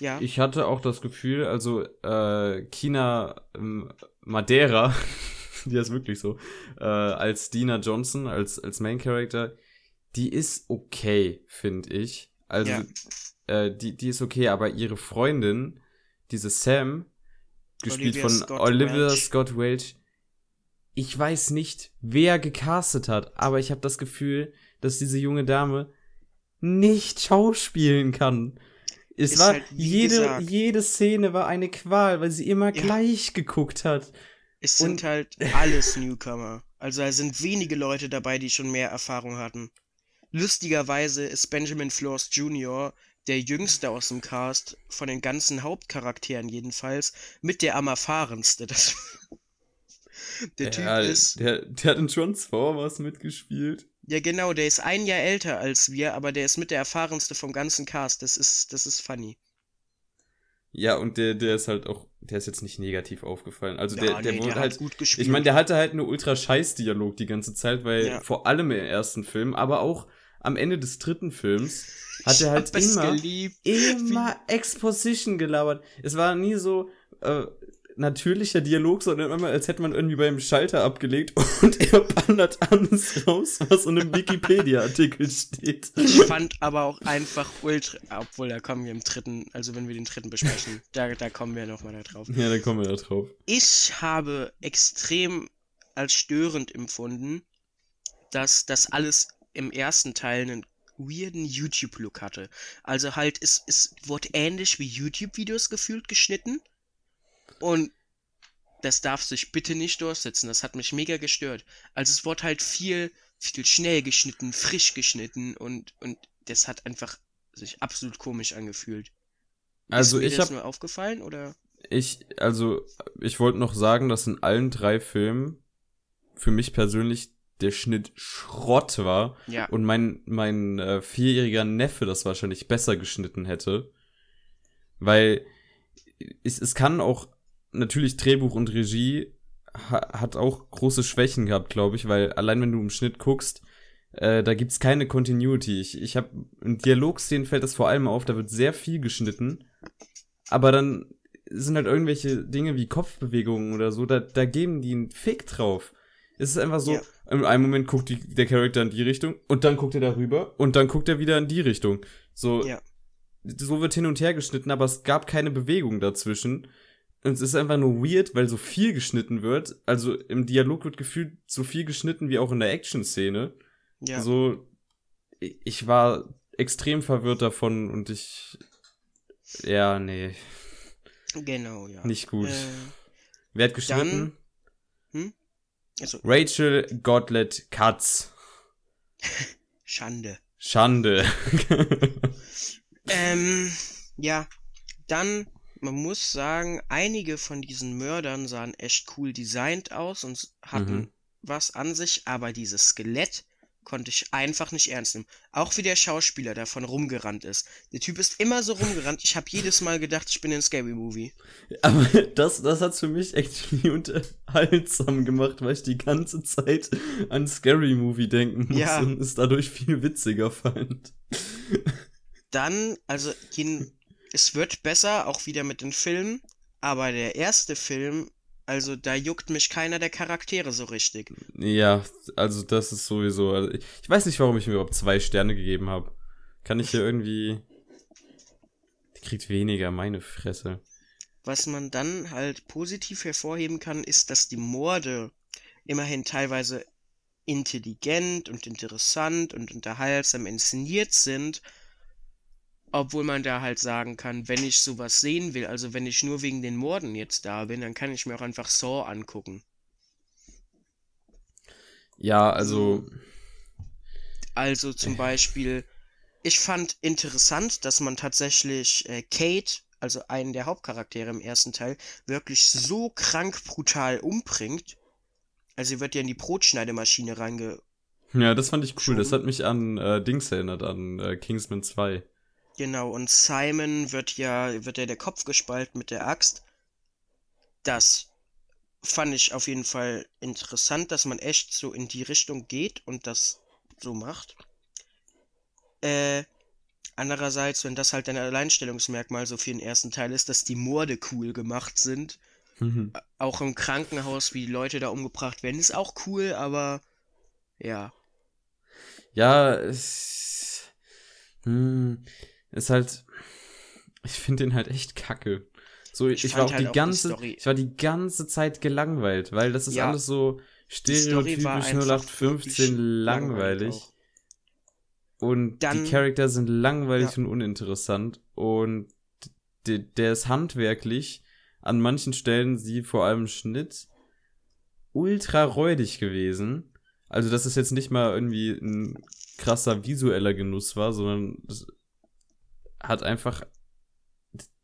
ja, ich hatte auch das Gefühl, also äh, Kina ähm, Madeira, [LAUGHS] die ist wirklich so, äh, als Dina Johnson, als, als Main Character, die ist okay, finde ich. Also, Ja. äh, die, die ist okay, aber ihre Freundin, diese Sam, gespielt Olivia von Scott Olivia Welch. Scott Welch, ich weiß nicht, wer gecastet hat, aber ich habe das Gefühl, dass diese junge Dame nicht schauspielen kann. Es Ist war halt, jede gesagt- jede Szene war eine Qual, weil sie immer Ja. gleich geguckt hat. Es sind und- halt alles Newcomer. Also da sind wenige Leute dabei, die schon mehr Erfahrung hatten. Lustigerweise ist Benjamin Flores Jr. der jüngste aus dem Cast, von den ganzen Hauptcharakteren jedenfalls, mit der am erfahrenste. [LAUGHS] Das der Typ Ja, ist, der, der hat in Transformers mitgespielt. ja genau, der ist ein Jahr älter als wir, aber der ist mit der erfahrenste vom ganzen Cast. Das ist, das ist funny. Ja, und der, der ist halt auch, der ist jetzt nicht negativ aufgefallen. Also der, Ja, der nee, wurde der halt gut gespielt. Ich meine, der hatte halt eine ultra scheiß Dialog die ganze Zeit, weil Ja. vor allem im ersten Film, aber auch am Ende des dritten Films hat er halt immer, geliebt. immer Exposition gelabert. Es war nie so äh, natürlicher Dialog, sondern immer, als hätte man irgendwie beim Schalter abgelegt [LAUGHS] und er ballert alles raus, was in einem Wikipedia-Artikel steht. Ich fand aber auch einfach ultra, obwohl da kommen wir im dritten, also wenn wir den dritten besprechen, da, da kommen wir nochmal da drauf. Ja, dann kommen wir da drauf. Ich habe extrem als störend empfunden, dass das alles im ersten Teil einen weirden YouTube-Look hatte. Also halt, es, es wurde ähnlich wie YouTube-Videos gefühlt geschnitten. Und das darf sich bitte nicht durchsetzen. Das hat mich mega gestört. Also es wurde halt viel, viel schnell geschnitten, frisch geschnitten und, und das hat einfach sich absolut komisch angefühlt. Also Ist mir ich das habe nur aufgefallen oder? Ich, also, ich wollte noch sagen, dass in allen drei Filmen für mich persönlich der Schnitt Schrott war Ja. und mein, mein äh, vierjähriger Neffe das wahrscheinlich besser geschnitten hätte. Weil es, es kann auch, natürlich Drehbuch und Regie ha, hat auch große Schwächen gehabt, glaube ich, weil allein wenn du im Schnitt guckst, äh, da gibt's keine Continuity. Ich, ich habe in Dialogszenen fällt das vor allem auf, da wird sehr viel geschnitten, aber dann sind halt irgendwelche Dinge wie Kopfbewegungen oder so, da, da geben die einen Fick drauf. Es ist einfach so, ja. in einem Moment guckt die, der Charakter in die Richtung und dann guckt er darüber und dann guckt er wieder in die Richtung. So, ja. so wird hin und her geschnitten, aber es gab keine Bewegung dazwischen. Und es ist einfach nur weird, weil so viel geschnitten wird. Also im Dialog wird gefühlt so viel geschnitten wie auch in der Action-Szene. Ja. So, ich war extrem verwirrt davon und ich. Ja, nee. Genau, ja. Nicht gut. Äh, Wer hat geschnitten? Dann, hm? also, Rachel Godlet Katz. [LAUGHS] Schande. Schande. [LAUGHS] ähm, ja. Dann, man muss sagen, einige von diesen Mördern sahen echt cool designt aus und hatten mhm. was an sich, aber dieses Skelett konnte ich einfach nicht ernst nehmen. Auch wie der Schauspieler davon rumgerannt ist. Der Typ ist immer so rumgerannt. Ich habe jedes Mal gedacht, ich bin in Scary Movie. Aber [LAUGHS] das, das hat's für mich echt [LAUGHS] unterhaltsam gemacht, weil ich die ganze Zeit an Scary Movie denken muss ja. und es dadurch viel witziger fand. Dann, also, es wird besser, auch wieder mit den Filmen. Aber der erste Film also da juckt mich keiner der Charaktere so richtig. Ja, also das ist sowieso. Also ich weiß nicht, warum ich mir überhaupt zwei Sterne gegeben habe. Kann ich hier [LAUGHS] irgendwie. Die kriegt weniger, meine Fresse. Was man dann halt positiv hervorheben kann, ist, dass die Morde immerhin teilweise intelligent und interessant und unterhaltsam inszeniert sind obwohl man da halt sagen kann, wenn ich sowas sehen will, also wenn ich nur wegen den Morden jetzt da bin, dann kann ich mir auch einfach Saw angucken. Ja, also. Also zum Beispiel, ich fand interessant, dass man tatsächlich äh, Kate, also einen der Hauptcharaktere im ersten Teil, wirklich so krank brutal umbringt. Also sie wird ja in die Brotschneidemaschine reinge. Ja, das fand ich cool. Das hat mich an äh, Dings erinnert, an äh, Kingsman 2. Genau, und Simon wird ja, wird ja der Kopf gespalten mit der Axt. Das fand ich auf jeden Fall interessant, dass man echt so in die Richtung geht und das so macht. Äh, andererseits, wenn das halt ein Alleinstellungsmerkmal so für den ersten Teil ist, dass die Morde cool gemacht sind. Mhm. Auch im Krankenhaus, wie die Leute da umgebracht werden, ist auch cool, aber ja. Ja, es. Hm ist halt, ich finde den halt echt kacke. So, ich, ich war auch halt die ganze, die ich war die ganze Zeit gelangweilt, weil das ist ja, alles so stereotypisch 0815 langweilig. Und Dann, die Charakter sind langweilig ja. und uninteressant. Und der, der ist handwerklich an manchen Stellen, sie vor allem Schnitt, ultra räudig gewesen. Also, dass es jetzt nicht mal irgendwie ein krasser visueller Genuss war, sondern das hat einfach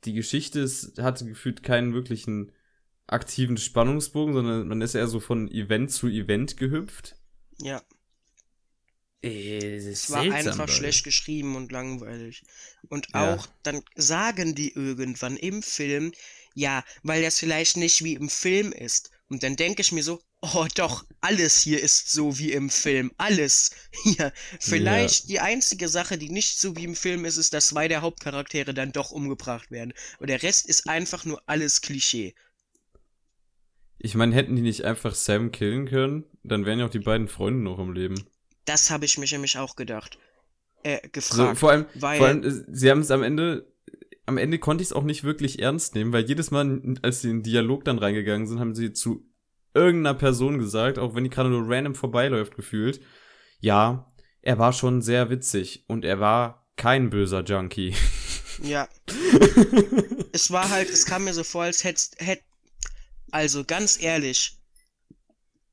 die Geschichte ist, hat gefühlt keinen wirklichen aktiven Spannungsbogen, sondern man ist eher so von Event zu Event gehüpft. Ja. Äh, es war einfach Leute. schlecht geschrieben und langweilig. Und ja. auch dann sagen die irgendwann im Film, ja, weil das vielleicht nicht wie im Film ist. Und dann denke ich mir so, oh doch, alles hier ist so wie im Film. Alles. Hier. Vielleicht ja. die einzige Sache, die nicht so wie im Film ist, ist, dass zwei der Hauptcharaktere dann doch umgebracht werden. Und der Rest ist einfach nur alles Klischee. Ich meine, hätten die nicht einfach Sam killen können, dann wären ja auch die beiden Freunde noch im Leben. Das habe ich mich nämlich auch gedacht. Äh, gefragt. So, vor allem, weil, vor allem, äh, sie haben es am Ende am Ende konnte ich es auch nicht wirklich ernst nehmen, weil jedes Mal, als sie in den Dialog dann reingegangen sind, haben sie zu irgendeiner Person gesagt, auch wenn die gerade nur random vorbeiläuft gefühlt. Ja, er war schon sehr witzig und er war kein böser Junkie. Ja. [LAUGHS] es war halt, es kam mir so vor, als hätte, hätt, also ganz ehrlich,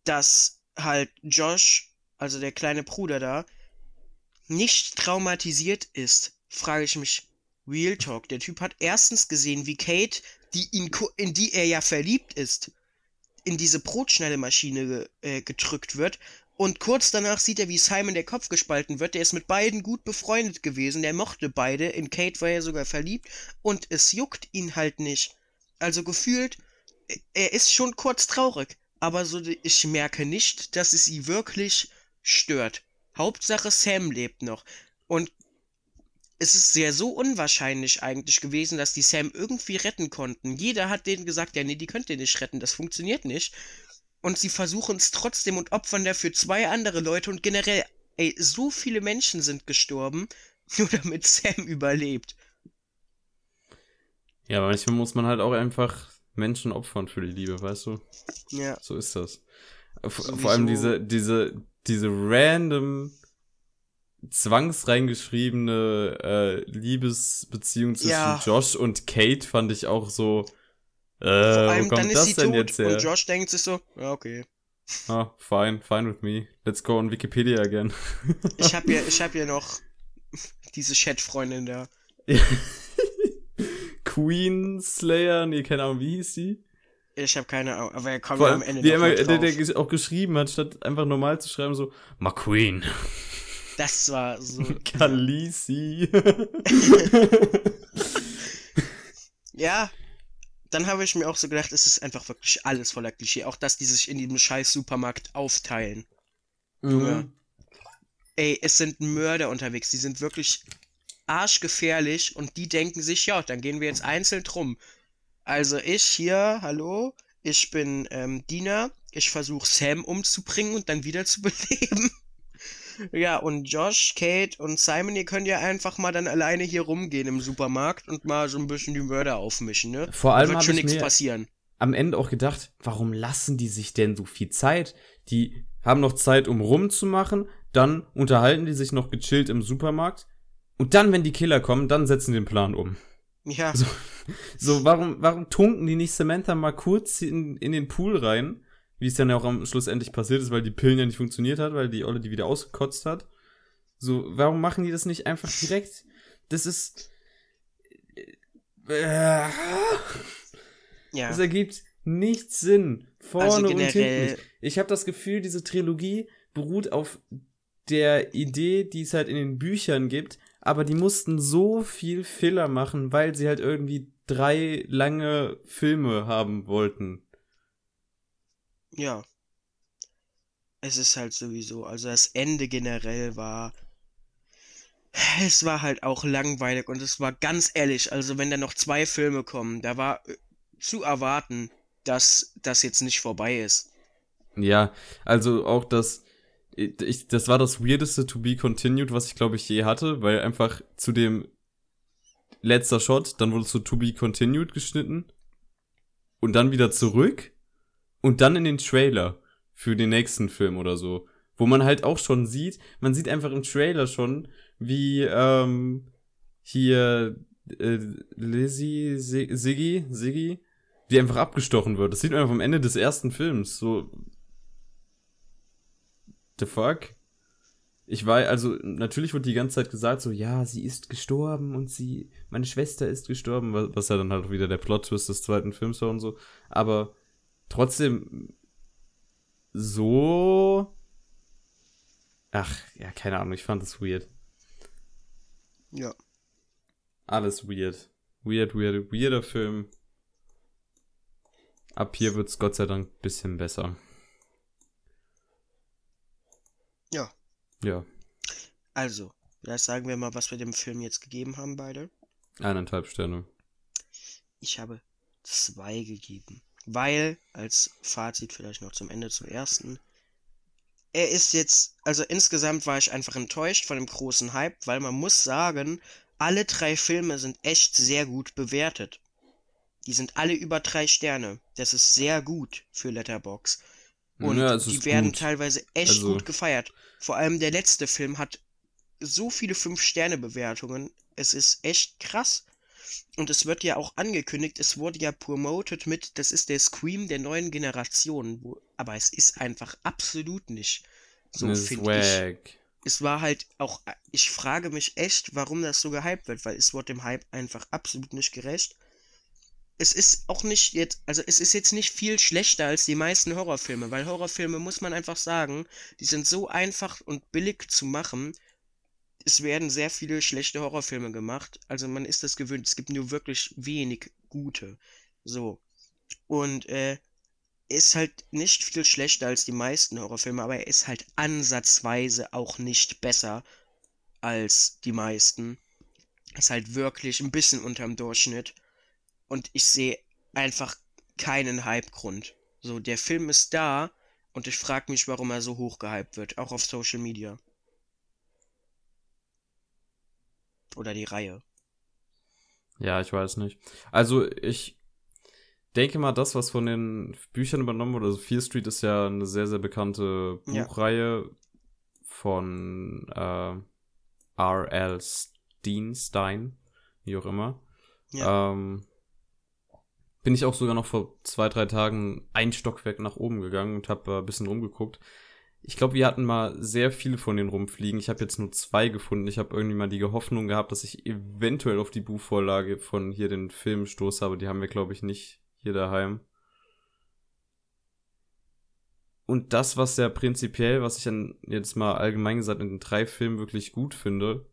dass halt Josh, also der kleine Bruder da, nicht traumatisiert ist, frage ich mich, Real Talk. Der Typ hat erstens gesehen, wie Kate, die ihn, in die er ja verliebt ist, in diese Brotschneidemaschine äh, gedrückt wird. Und kurz danach sieht er, wie Simon der Kopf gespalten wird. Der ist mit beiden gut befreundet gewesen. Der mochte beide. In Kate war er sogar verliebt. Und es juckt ihn halt nicht. Also gefühlt, er ist schon kurz traurig. Aber so, ich merke nicht, dass es sie wirklich stört. Hauptsache Sam lebt noch. Und es ist sehr so unwahrscheinlich eigentlich gewesen, dass die Sam irgendwie retten konnten. Jeder hat denen gesagt, ja, nee, die könnt ihr nicht retten, das funktioniert nicht. Und sie versuchen es trotzdem und opfern dafür zwei andere Leute und generell, ey, so viele Menschen sind gestorben, [LAUGHS] nur damit Sam überlebt. Ja, manchmal muss man halt auch einfach Menschen opfern für die Liebe, weißt du? Ja. So ist das. Vor, vor allem diese, diese, diese random zwangsreingeschriebene äh, Liebesbeziehung zwischen Ja. Josh und Kate fand ich auch so. Äh, allem wo kommt dann ist das sie denn tot jetzt her? und Josh denkt sich so, ja, okay. Ah, fine, fine with me. Let's go on Wikipedia again. [LAUGHS] Ich hab ja, ich hab ja noch [LAUGHS] diese Chat-Freundin da. [LAUGHS] Queen Slayer, nee, keine Ahnung, wie hieß sie? Ich hab keine Ahnung, aber er kommt Vor ja am Ende wie immer, der, der auch geschrieben hat, statt einfach normal zu schreiben, so, McQueen, Das war so. [LAUGHS] Khaleesi. [LAUGHS] Ja, dann habe ich mir auch so gedacht, es ist einfach wirklich alles voller Klischee. Auch, dass die sich in diesem scheiß Supermarkt aufteilen. Junge. Ey, es sind Mörder unterwegs, die sind wirklich arschgefährlich und die denken sich, ja, dann gehen wir jetzt einzeln drum. Also ich hier, hallo, ich bin ähm, Dina, ich versuche Sam umzubringen und dann wieder zu [LAUGHS] beleben. Ja, und Josh, Kate und Simon, ihr könnt ja einfach mal dann alleine hier rumgehen im Supermarkt und mal so ein bisschen die Mörder aufmischen, ne? Vor Da allem wird hab schon ich nichts passieren. am Ende auch gedacht, warum lassen die sich denn so viel Zeit? Die haben noch Zeit, um rumzumachen, dann unterhalten die sich noch gechillt im Supermarkt und dann, wenn die Killer kommen, dann setzen die den Plan um. Ja, So, [LAUGHS] so warum, warum tunken die nicht Samantha mal kurz in, in den Pool rein? Wie es dann ja auch am Schluss endlich passiert ist, weil die Pillen ja nicht funktioniert hat, weil die Olle die wieder ausgekotzt hat. So, warum machen die das nicht einfach direkt? Das ist. Äh, ja. das ergibt nichts Sinn. Vorne Also und hinten nicht. Ich habe das Gefühl, diese Trilogie beruht auf der Idee, die es halt in den Büchern gibt, aber die mussten so viel Filler machen, weil sie halt irgendwie drei lange Filme haben wollten. Ja. Es ist halt sowieso, also das Ende generell war. Es war halt auch langweilig und es war ganz ehrlich, also wenn da noch zwei Filme kommen, da war äh, zu erwarten, dass das jetzt nicht vorbei ist. Ja, also auch das, ich, das war das weirdeste To Be Continued, was ich glaube ich je hatte, weil einfach zu dem letzter Shot, dann wurde zu To Be Continued geschnitten und dann wieder zurück und dann in den Trailer für den nächsten Film oder so, wo man halt auch schon sieht, man sieht einfach im Trailer schon, wie ähm, hier äh, Lizzie, Si- Siggy, Siggy, die einfach abgestochen wird. Das sieht man einfach am Ende des ersten Films. So, the fuck? Ich war, also, natürlich wurde die ganze Zeit gesagt, so, ja, sie ist gestorben und sie, meine Schwester ist gestorben, wa- was ja dann halt wieder der Plot-Twist des zweiten Films war und so. Aber trotzdem, so, ach, ja, keine Ahnung, ich fand das weird. Ja. Alles weird. Weird, weird, weirder Film. Ab hier wird's Gott sei Dank bisschen besser. Ja. Ja, Also, vielleicht sagen wir mal, was wir dem Film jetzt gegeben haben, beide. eineinhalb Sterne. Ich habe zwei gegeben. Weil, als Fazit vielleicht noch zum Ende zum ersten, er ist jetzt, also insgesamt war ich einfach enttäuscht von dem großen Hype, weil man muss sagen, alle drei Filme sind echt sehr gut bewertet. Die sind alle über drei Sterne. Das ist sehr gut für Letterbox. Und Ja, die werden gut. teilweise echt Also- gut gefeiert. Vor allem der letzte Film hat so viele 5-Sterne-Bewertungen. Es ist echt krass. Und es wird ja auch angekündigt, es wurde ja promoted mit, das ist der Scream der neuen Generation. Wo, aber es ist einfach absolut nicht. So finde ich. Es war halt auch, ich frage mich echt, warum das so gehypt wird, weil es wird dem Hype einfach absolut nicht gerecht. Es ist auch nicht jetzt, also es ist jetzt nicht viel schlechter als die meisten Horrorfilme, weil Horrorfilme, muss man einfach sagen, die sind so einfach und billig zu machen. Es werden sehr viele schlechte Horrorfilme gemacht, also man ist das gewöhnt, es gibt nur wirklich wenig gute. So. Und, äh, ist halt nicht viel schlechter als die meisten Horrorfilme, aber er ist halt ansatzweise auch nicht besser als die meisten. ist halt wirklich ein bisschen unterm Durchschnitt. Und ich sehe einfach keinen Hypegrund. So, der Film ist da und ich frage mich, warum er so hoch gehypt wird, auch auf Social Media. Oder die Reihe. Ja, ich weiß nicht. Also ich denke mal, das, was von den Büchern übernommen wurde, also Fear Street ist ja eine sehr, sehr bekannte Buchreihe ja. von äh, R.L. Stein, Stein, wie auch immer. Ja. Ähm, bin ich auch sogar noch vor zwei, drei Tagen ein Stockwerk nach oben gegangen und habe äh, ein bisschen rumgeguckt. Ich glaube, wir hatten mal sehr viele von denen rumfliegen. Ich habe jetzt nur zwei gefunden. Ich habe irgendwie mal die Hoffnung gehabt, dass ich eventuell auf die Buchvorlage von hier den Film stoße, aber die haben wir, glaube ich, nicht hier daheim. Und das, was ja prinzipiell, was ich dann jetzt mal allgemein gesagt in den drei Filmen wirklich gut finde,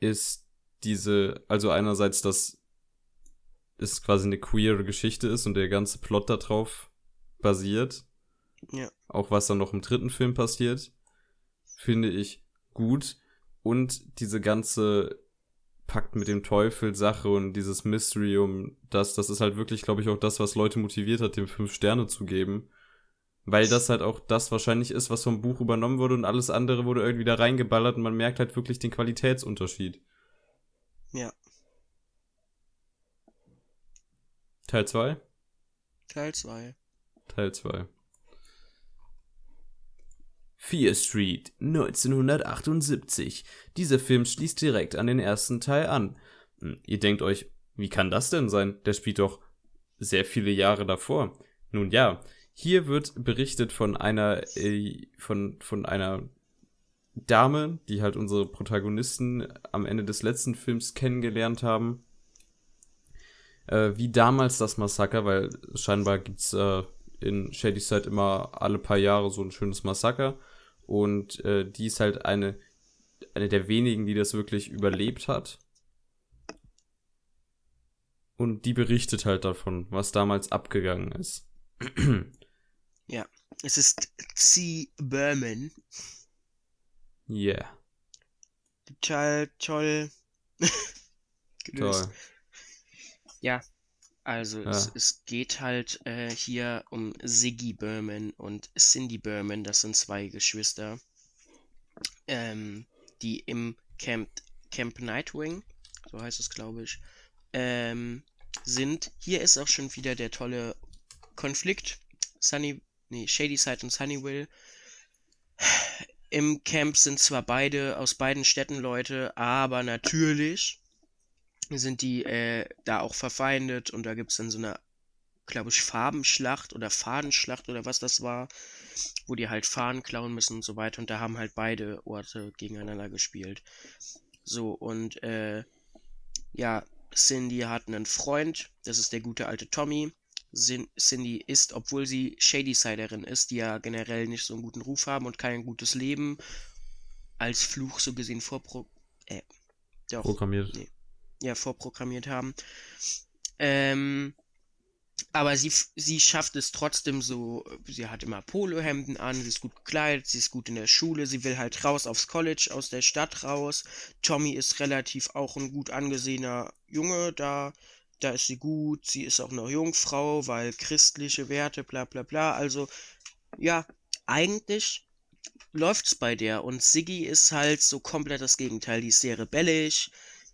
ist diese, also einerseits, dass es quasi eine queere Geschichte ist und der ganze Plot darauf basiert. Ja. Auch was dann noch im dritten Film passiert, finde ich gut. Und diese ganze Pakt mit dem Teufel Sache und dieses Mystery um das, das ist halt wirklich, glaube ich, auch das, was Leute motiviert hat, dem fünf Sterne zu geben. Weil das halt auch das wahrscheinlich ist, was vom Buch übernommen wurde und alles andere wurde irgendwie da reingeballert und man merkt halt wirklich den Qualitätsunterschied. Ja. Teil 2? Teil 2. Teil 2. Fear Street 1978. Dieser Film schließt direkt an den ersten Teil an. Hm, ihr denkt euch, wie kann das denn sein? Der spielt doch sehr viele Jahre davor. Nun ja, hier wird berichtet von einer äh, von von einer Dame, die halt unsere Protagonisten am Ende des letzten Films kennengelernt haben. Äh, wie damals das Massaker, weil scheinbar gibt's äh, in Shady Side immer alle paar Jahre so ein schönes Massaker. Und äh, die ist halt eine, eine der wenigen, die das wirklich überlebt hat. Und die berichtet halt davon, was damals abgegangen ist. [CLEARS THROAT] ja, es ist C. Berman. Yeah. Total toll. [LAUGHS] toll. Ja, also ja. es, es, geht halt äh, hier um Siggy Berman und Cindy Berman, das sind zwei Geschwister, ähm, die im Camp, Camp Nightwing, so heißt es glaube ich, ähm, sind. Hier ist auch schon wieder der tolle Konflikt. Sunny, nee, Shady Side und Sunnyville. Im Camp sind zwar beide aus beiden Städten Leute, aber natürlich sind die äh, da auch verfeindet und da gibt es dann so eine, glaube ich, Farbenschlacht oder Fadenschlacht oder was das war, wo die halt Fahnen klauen müssen und so weiter und da haben halt beide Orte gegeneinander gespielt. So und äh, ja, Cindy hat einen Freund, das ist der gute alte Tommy. Cindy ist, obwohl sie Shady Siderin ist, die ja generell nicht so einen guten Ruf haben und kein gutes Leben, als Fluch so gesehen vorpro äh, doch, programmiert. Nee, ja vorprogrammiert haben. Ähm, aber sie, sie schafft es trotzdem so, sie hat immer Polohemden an, sie ist gut gekleidet, sie ist gut in der Schule, sie will halt raus aufs College, aus der Stadt raus. Tommy ist relativ auch ein gut angesehener Junge, da, da ist sie gut, sie ist auch noch Jungfrau, weil christliche Werte, bla bla bla. Also, ja, eigentlich läuft's bei der und Siggy ist halt so komplett das Gegenteil, die ist sehr rebellisch,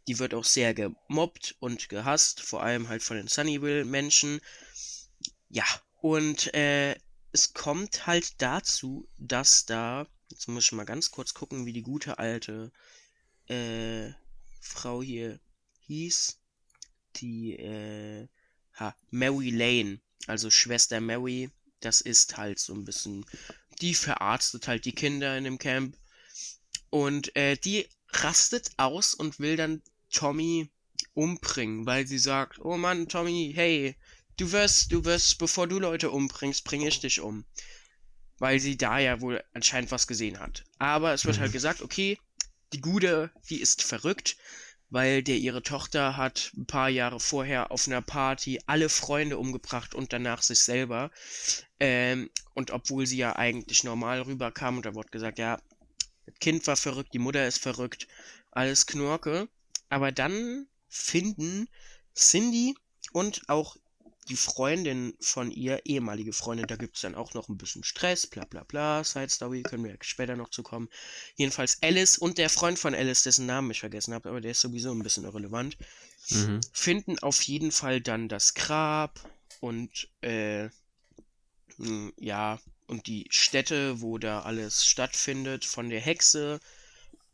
die wird auch sehr gemobbt und gehasst, vor allem halt von den Sunnyville-Menschen. Ja, und äh, es kommt halt dazu, dass da, jetzt muss ich mal ganz kurz gucken, wie die gute alte äh, Frau hier hieß. Die, äh, ha, Mary Lane, also Schwester Mary, das ist halt so ein bisschen, die verarztet halt die Kinder in dem Camp. Und äh, die rastet aus und will dann Tommy umbringen, weil sie sagt, oh Mann, Tommy, hey, du wirst, du wirst, bevor du Leute umbringst, bringe ich dich um. Weil sie da ja wohl anscheinend was gesehen hat. Aber es wird halt mhm. gesagt, okay, die Gude, die ist verrückt, weil der ihre Tochter hat ein paar Jahre vorher auf einer Party alle Freunde umgebracht und danach sich selber. Ähm, und obwohl sie ja eigentlich normal rüberkam und da wurde gesagt, ja, das Kind war verrückt, die Mutter ist verrückt, alles Knorke Aber dann finden Cindy und auch die Freundin von ihr, ehemalige Freundin, da gibt es dann auch noch ein bisschen Stress, bla bla bla, Side Story, können wir später noch zu kommen. Jedenfalls Alice und der Freund von Alice, dessen Namen ich vergessen habe, aber der ist sowieso ein bisschen irrelevant, mhm. finden auf jeden Fall dann das Grab und, äh, ja, und die Stätte, wo da alles stattfindet, von der Hexe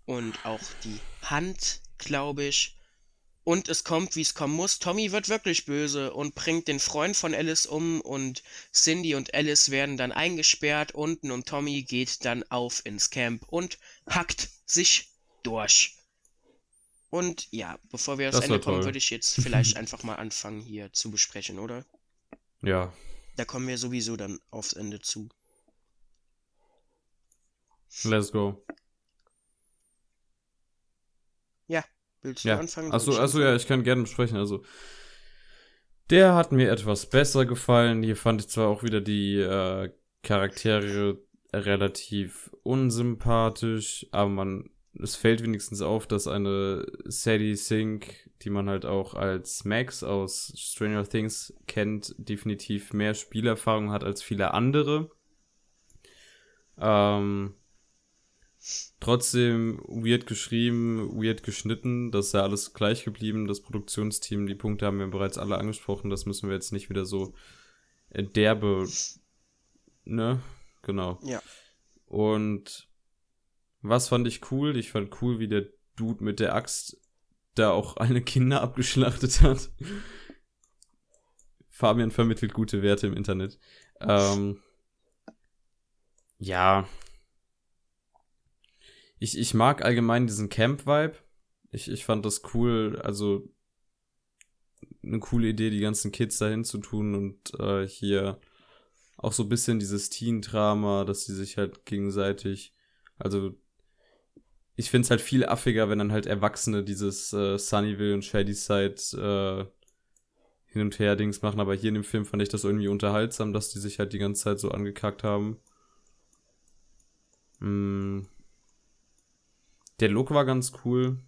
und auch die Hand, glaube ich. Und es kommt, wie es kommen muss. Tommy wird wirklich böse und bringt den Freund von Alice um und Cindy und Alice werden dann eingesperrt unten und Tommy geht dann auf ins Camp und hackt sich durch. Und ja, bevor wir aufs Ende kommen, würde ich jetzt [LAUGHS] vielleicht einfach mal anfangen hier zu besprechen, oder? Ja. Da kommen wir sowieso dann aufs Ende zu. Let's go. Willst du ja. anfangen? Achso, achso, ja, ich kann gerne besprechen. Also, der hat mir etwas besser gefallen. Hier fand ich zwar auch wieder die äh, Charaktere relativ unsympathisch, aber man, es fällt wenigstens auf, dass eine Sadie Sink, die man halt auch als Max aus Stranger Things kennt, definitiv mehr Spielerfahrung hat als viele andere. Ähm, Trotzdem weird geschrieben, weird geschnitten. Das ist ja alles gleich geblieben. Das Produktionsteam, die Punkte haben wir bereits alle angesprochen. Das müssen wir jetzt nicht wieder so derbe. Ne? Genau. Ja. Und was fand ich cool? Ich fand cool, wie der Dude mit der Axt da auch alle Kinder abgeschlachtet hat. Fabian vermittelt gute Werte im Internet. Ähm, ja, ich, ich mag allgemein diesen Camp-Vibe. Ich, ich fand das cool, also eine coole Idee, die ganzen Kids dahin zu tun und äh, hier auch so ein bisschen dieses Teen-Drama, dass sie sich halt gegenseitig, also ich finde es halt viel affiger, wenn dann halt Erwachsene dieses äh, Sunnyville und Shadyside äh, hin und her Dings machen, aber hier in dem Film fand ich das irgendwie unterhaltsam, dass die sich halt die ganze Zeit so angekackt haben. Hm. Der Look war ganz cool.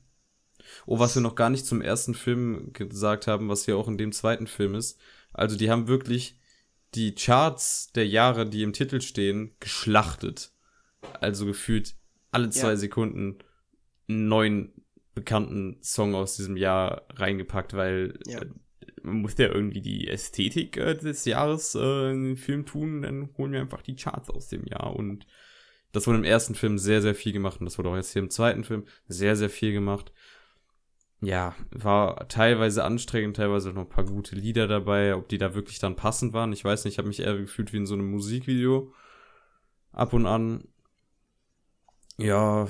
Oh, was wir noch gar nicht zum ersten Film gesagt haben, was ja auch in dem zweiten Film ist. Also die haben wirklich die Charts der Jahre, die im Titel stehen, geschlachtet. Also gefühlt alle zwei ja. Sekunden einen neuen bekannten Song aus diesem Jahr reingepackt, weil ja. äh, man muss ja irgendwie die Ästhetik äh, des Jahres äh, in den Film tun, dann holen wir einfach die Charts aus dem Jahr und das wurde im ersten Film sehr, sehr viel gemacht und das wurde auch jetzt hier im zweiten Film sehr, sehr viel gemacht. Ja, war teilweise anstrengend, teilweise noch ein paar gute Lieder dabei. Ob die da wirklich dann passend waren, ich weiß nicht. Ich habe mich eher gefühlt wie in so einem Musikvideo. Ab und an. Ja.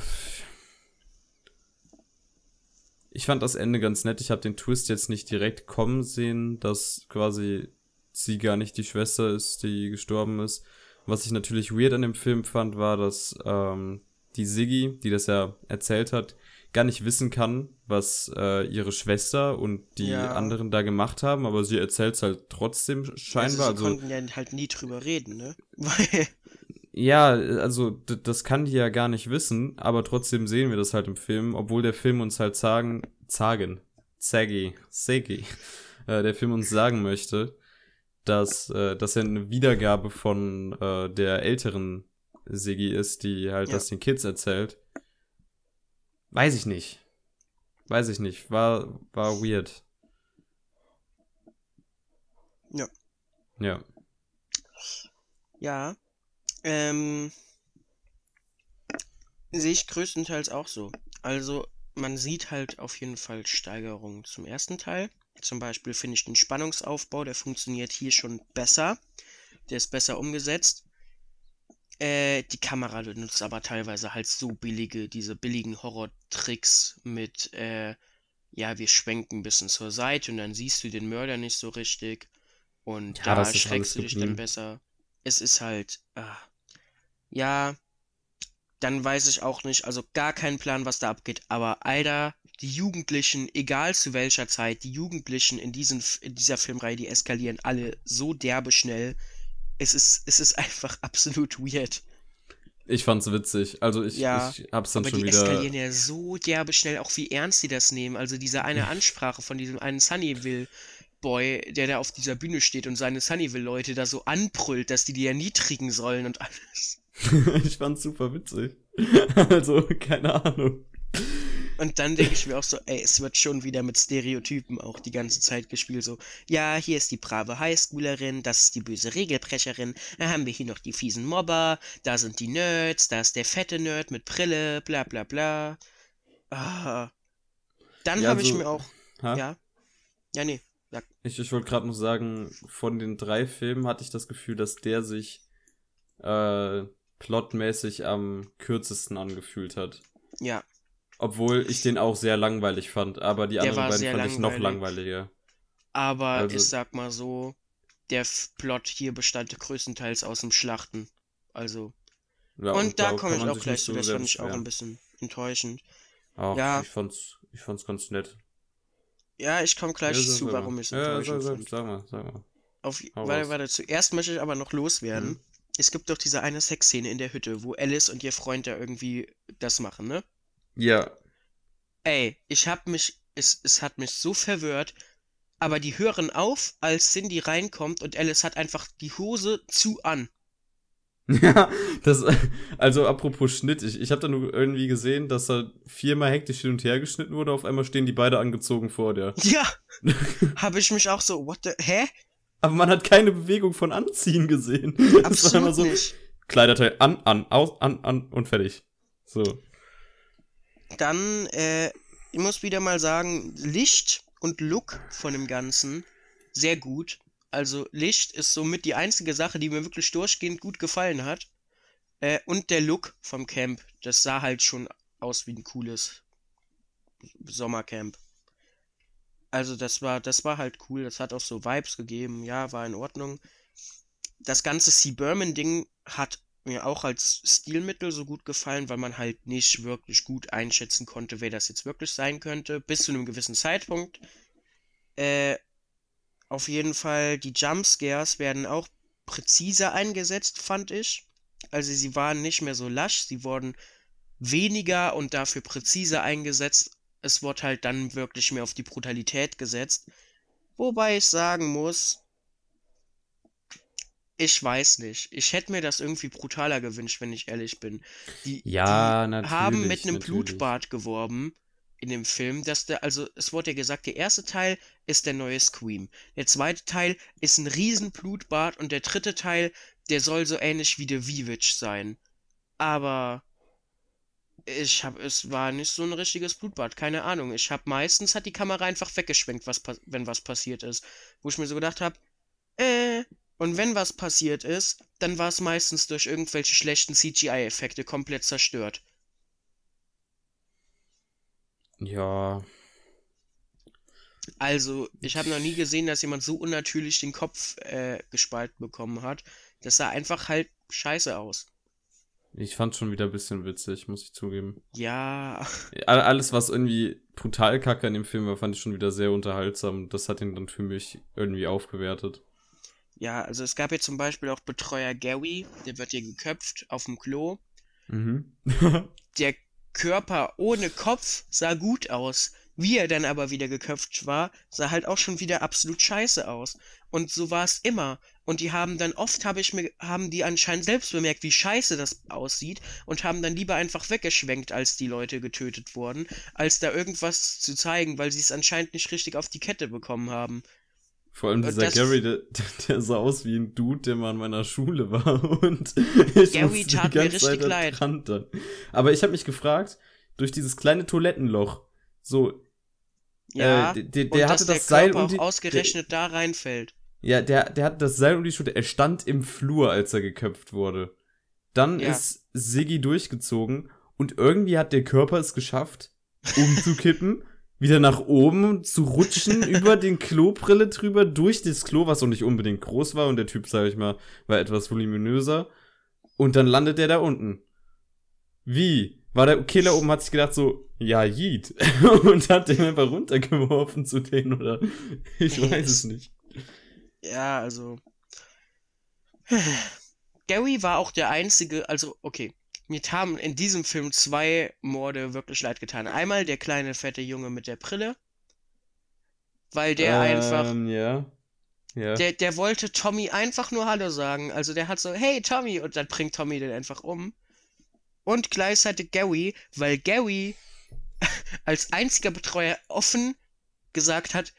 Ich fand das Ende ganz nett. Ich habe den Twist jetzt nicht direkt kommen sehen, dass quasi sie gar nicht die Schwester ist, die gestorben ist. Was ich natürlich weird an dem Film fand, war, dass ähm, die Siggy, die das ja erzählt hat, gar nicht wissen kann, was äh, ihre Schwester und die ja. anderen da gemacht haben, aber sie erzählt es halt trotzdem scheinbar. Also, sie also, konnten ja halt nie drüber reden, ne? [LAUGHS] Weil ja, also das kann die ja gar nicht wissen, aber trotzdem sehen wir das halt im Film, obwohl der Film uns halt sagen, sagen, Zaggy, Segi, [LAUGHS] äh, der Film uns sagen möchte, dass äh, das ja eine Wiedergabe von äh, der älteren Siggi ist, die halt ja. das den Kids erzählt. Weiß ich nicht. Weiß ich nicht. War, war weird. Ja. Ja. Ja. Ähm. Sehe ich größtenteils auch so. Also, man sieht halt auf jeden Fall Steigerungen zum ersten Teil. Zum Beispiel finde ich den Spannungsaufbau, der funktioniert hier schon besser. Der ist besser umgesetzt. Äh, die Kamera nutzt aber teilweise halt so billige, diese billigen Horror-Tricks mit, äh, ja, wir schwenken ein bisschen zur Seite und dann siehst du den Mörder nicht so richtig. Und ja, da schreckst du dich dann besser. Es ist halt, ah, ja, dann weiß ich auch nicht, also gar keinen Plan, was da abgeht. Aber Alter, die Jugendlichen, egal zu welcher Zeit, die Jugendlichen in, diesen, in dieser Filmreihe, die eskalieren alle so derbe schnell. Es ist, es ist einfach [LAUGHS] absolut weird. Ich fand's witzig. Also ich, Ja, ich hab's dann Aber schon die wieder. eskalieren ja so derbe schnell, auch wie ernst die das nehmen. Also diese eine Ansprache von diesem einen Sunnyville-Boy, der da auf dieser Bühne steht und seine Sunnyville-Leute da so anbrüllt, dass die die erniedrigen sollen und alles. [LAUGHS] ich fand's super witzig. [LAUGHS] also, keine Ahnung. Und dann denke ich mir auch so, ey, es wird schon wieder mit Stereotypen auch die ganze Zeit gespielt. So, ja, hier ist die brave Highschoolerin, das ist die böse Regelbrecherin, dann haben wir hier noch die fiesen Mobber, da sind die Nerds, da ist der fette Nerd mit Brille, bla bla bla. Ah. Dann Ja, habe ich so- mir auch, Ha? ja, ja, nee, sag, Ich, ich wollte gerade noch sagen, von den drei Filmen hatte ich das Gefühl, dass der sich äh, plotmäßig am kürzesten angefühlt hat. ja, Obwohl ich den auch sehr langweilig fand, aber die Der anderen beiden fand ich noch langweilig. langweiliger. aber Also- ich sag mal so, der Plot hier bestand größtenteils aus dem Schlachten. Also, Ja, und da kann komme ich auch gleich zu, so das fand ich auch beschweren. ein bisschen enttäuschend. Ach, Ja. ich fand's, ich fand's ganz nett. Ja, ich komme gleich Ja, zu, warum ich es ja, sag, enttäuschend sag, fand. sag mal, sag mal. Auf, hau warte, raus. warte, zuerst möchte ich aber noch loswerden. Mhm. Es gibt doch diese eine Sexszene in der Hütte, wo Alice und ihr Freund da irgendwie das machen, ne? Ja, Ey, ich hab mich, es, es hat mich so verwirrt, aber die hören auf, als Cindy reinkommt und Alice hat einfach die Hose zu an. [LAUGHS] Ja, das, also apropos Schnitt, ich, ich habe da nur irgendwie gesehen, dass da viermal hektisch hin und her geschnitten wurde, auf einmal stehen die beide angezogen vor der. [LAUGHS] Ja, [LAUGHS] habe ich mich auch so, what the, hä? Aber man hat keine Bewegung von Anziehen gesehen. Das war immer Absolut so, nicht. Kleiderteil an, an, aus, an, an und fertig. So. Dann, äh, ich muss wieder mal sagen, Licht und Look von dem Ganzen sehr gut. Also Licht ist somit die einzige Sache, die mir wirklich durchgehend gut gefallen hat. Äh, und der Look vom Camp, das sah halt schon aus wie ein cooles Sommercamp. Also das war, das war halt cool. Das hat auch so Vibes gegeben. Ja, war in Ordnung. Das ganze Sea Berman-Ding hat mir auch als Stilmittel so gut gefallen, weil man halt nicht wirklich gut einschätzen konnte, wer das jetzt wirklich sein könnte, bis zu einem gewissen Zeitpunkt. Äh, auf jeden Fall, die Jumpscares werden auch präziser eingesetzt, fand ich. Also sie waren nicht mehr so lasch, sie wurden weniger und dafür präziser eingesetzt. Es wurde halt dann wirklich mehr auf die Brutalität gesetzt. Wobei ich sagen muss, ich weiß nicht. Ich hätte mir das irgendwie brutaler gewünscht, wenn ich ehrlich bin. Die, Ja, die haben mit einem natürlich. Blutbad geworben in dem Film, dass der, also es wurde ja gesagt, der erste Teil ist der neue Scream. Der zweite Teil ist ein riesen Blutbad und der dritte Teil, der soll so ähnlich wie The Vivitch sein. Aber ich hab, es war nicht so ein richtiges Blutbad, keine Ahnung. Ich hab meistens hat die Kamera einfach weggeschwenkt, was, wenn was passiert ist. Wo ich mir so gedacht hab, äh, und wenn was passiert ist, dann war es meistens durch irgendwelche schlechten CGI-Effekte komplett zerstört. Ja. Also, ich habe noch nie gesehen, dass jemand so unnatürlich den Kopf äh, gespalten bekommen hat. Das sah einfach halt scheiße aus. Ich fand's schon wieder ein bisschen witzig, muss ich zugeben. Ja, All- Alles, was irgendwie brutal kacke in dem Film war, fand ich schon wieder sehr unterhaltsam. Das hat ihn dann für mich irgendwie aufgewertet. Ja, also es gab hier zum Beispiel auch Betreuer Gary, der wird hier geköpft auf dem Klo. Mhm. [LAUGHS] Der Körper ohne Kopf sah gut aus. Wie er dann aber wieder geköpft war, sah halt auch schon wieder absolut scheiße aus. Und so war es immer. Und die haben dann oft, habe ich mir, haben die anscheinend selbst bemerkt, wie scheiße das aussieht und haben dann lieber einfach weggeschwenkt, als die Leute getötet wurden, als da irgendwas zu zeigen, weil sie es anscheinend nicht richtig auf die Kette bekommen haben. Vor allem dieser das- Gary, der, der sah aus wie ein Dude, der mal in meiner Schule war. [LAUGHS] Und ich Gary tat mir richtig Zeit leid. dann. Aber ich habe mich gefragt, durch dieses kleine Toilettenloch, so, Ja, äh, der, der hatte der das Seil um die, ausgerechnet da reinfällt. Ja, der, der hat das Seil um die Schulter. Er stand im Flur, als er geköpft wurde. Dann Ja. ist Siggi durchgezogen und irgendwie hat der Körper es geschafft, umzukippen, [LAUGHS] wieder nach oben zu rutschen, [LAUGHS] über den Klobrille drüber, durch das Klo, was auch nicht unbedingt groß war und der Typ, sag ich mal, war etwas voluminöser. Und dann landet er da unten. Wie? War der Killer oben, hat sich gedacht so, ja, Yeet. [LAUGHS] und hat den einfach runtergeworfen zu denen, oder? Ich weiß es nicht. Ja, also. [SIGHS] Gary war auch der einzige, also, okay. Mir haben in diesem Film zwei Morde wirklich leid getan. Einmal der kleine fette Junge mit der Brille, weil der einfach, Ähm, ja. Ja. der, der wollte Tommy einfach nur Hallo sagen. Also der hat so, hey Tommy, und dann bringt Tommy den einfach um. Und gleichzeitig Gary, weil Gary [LAUGHS] als einziger Betreuer offen gesagt hat,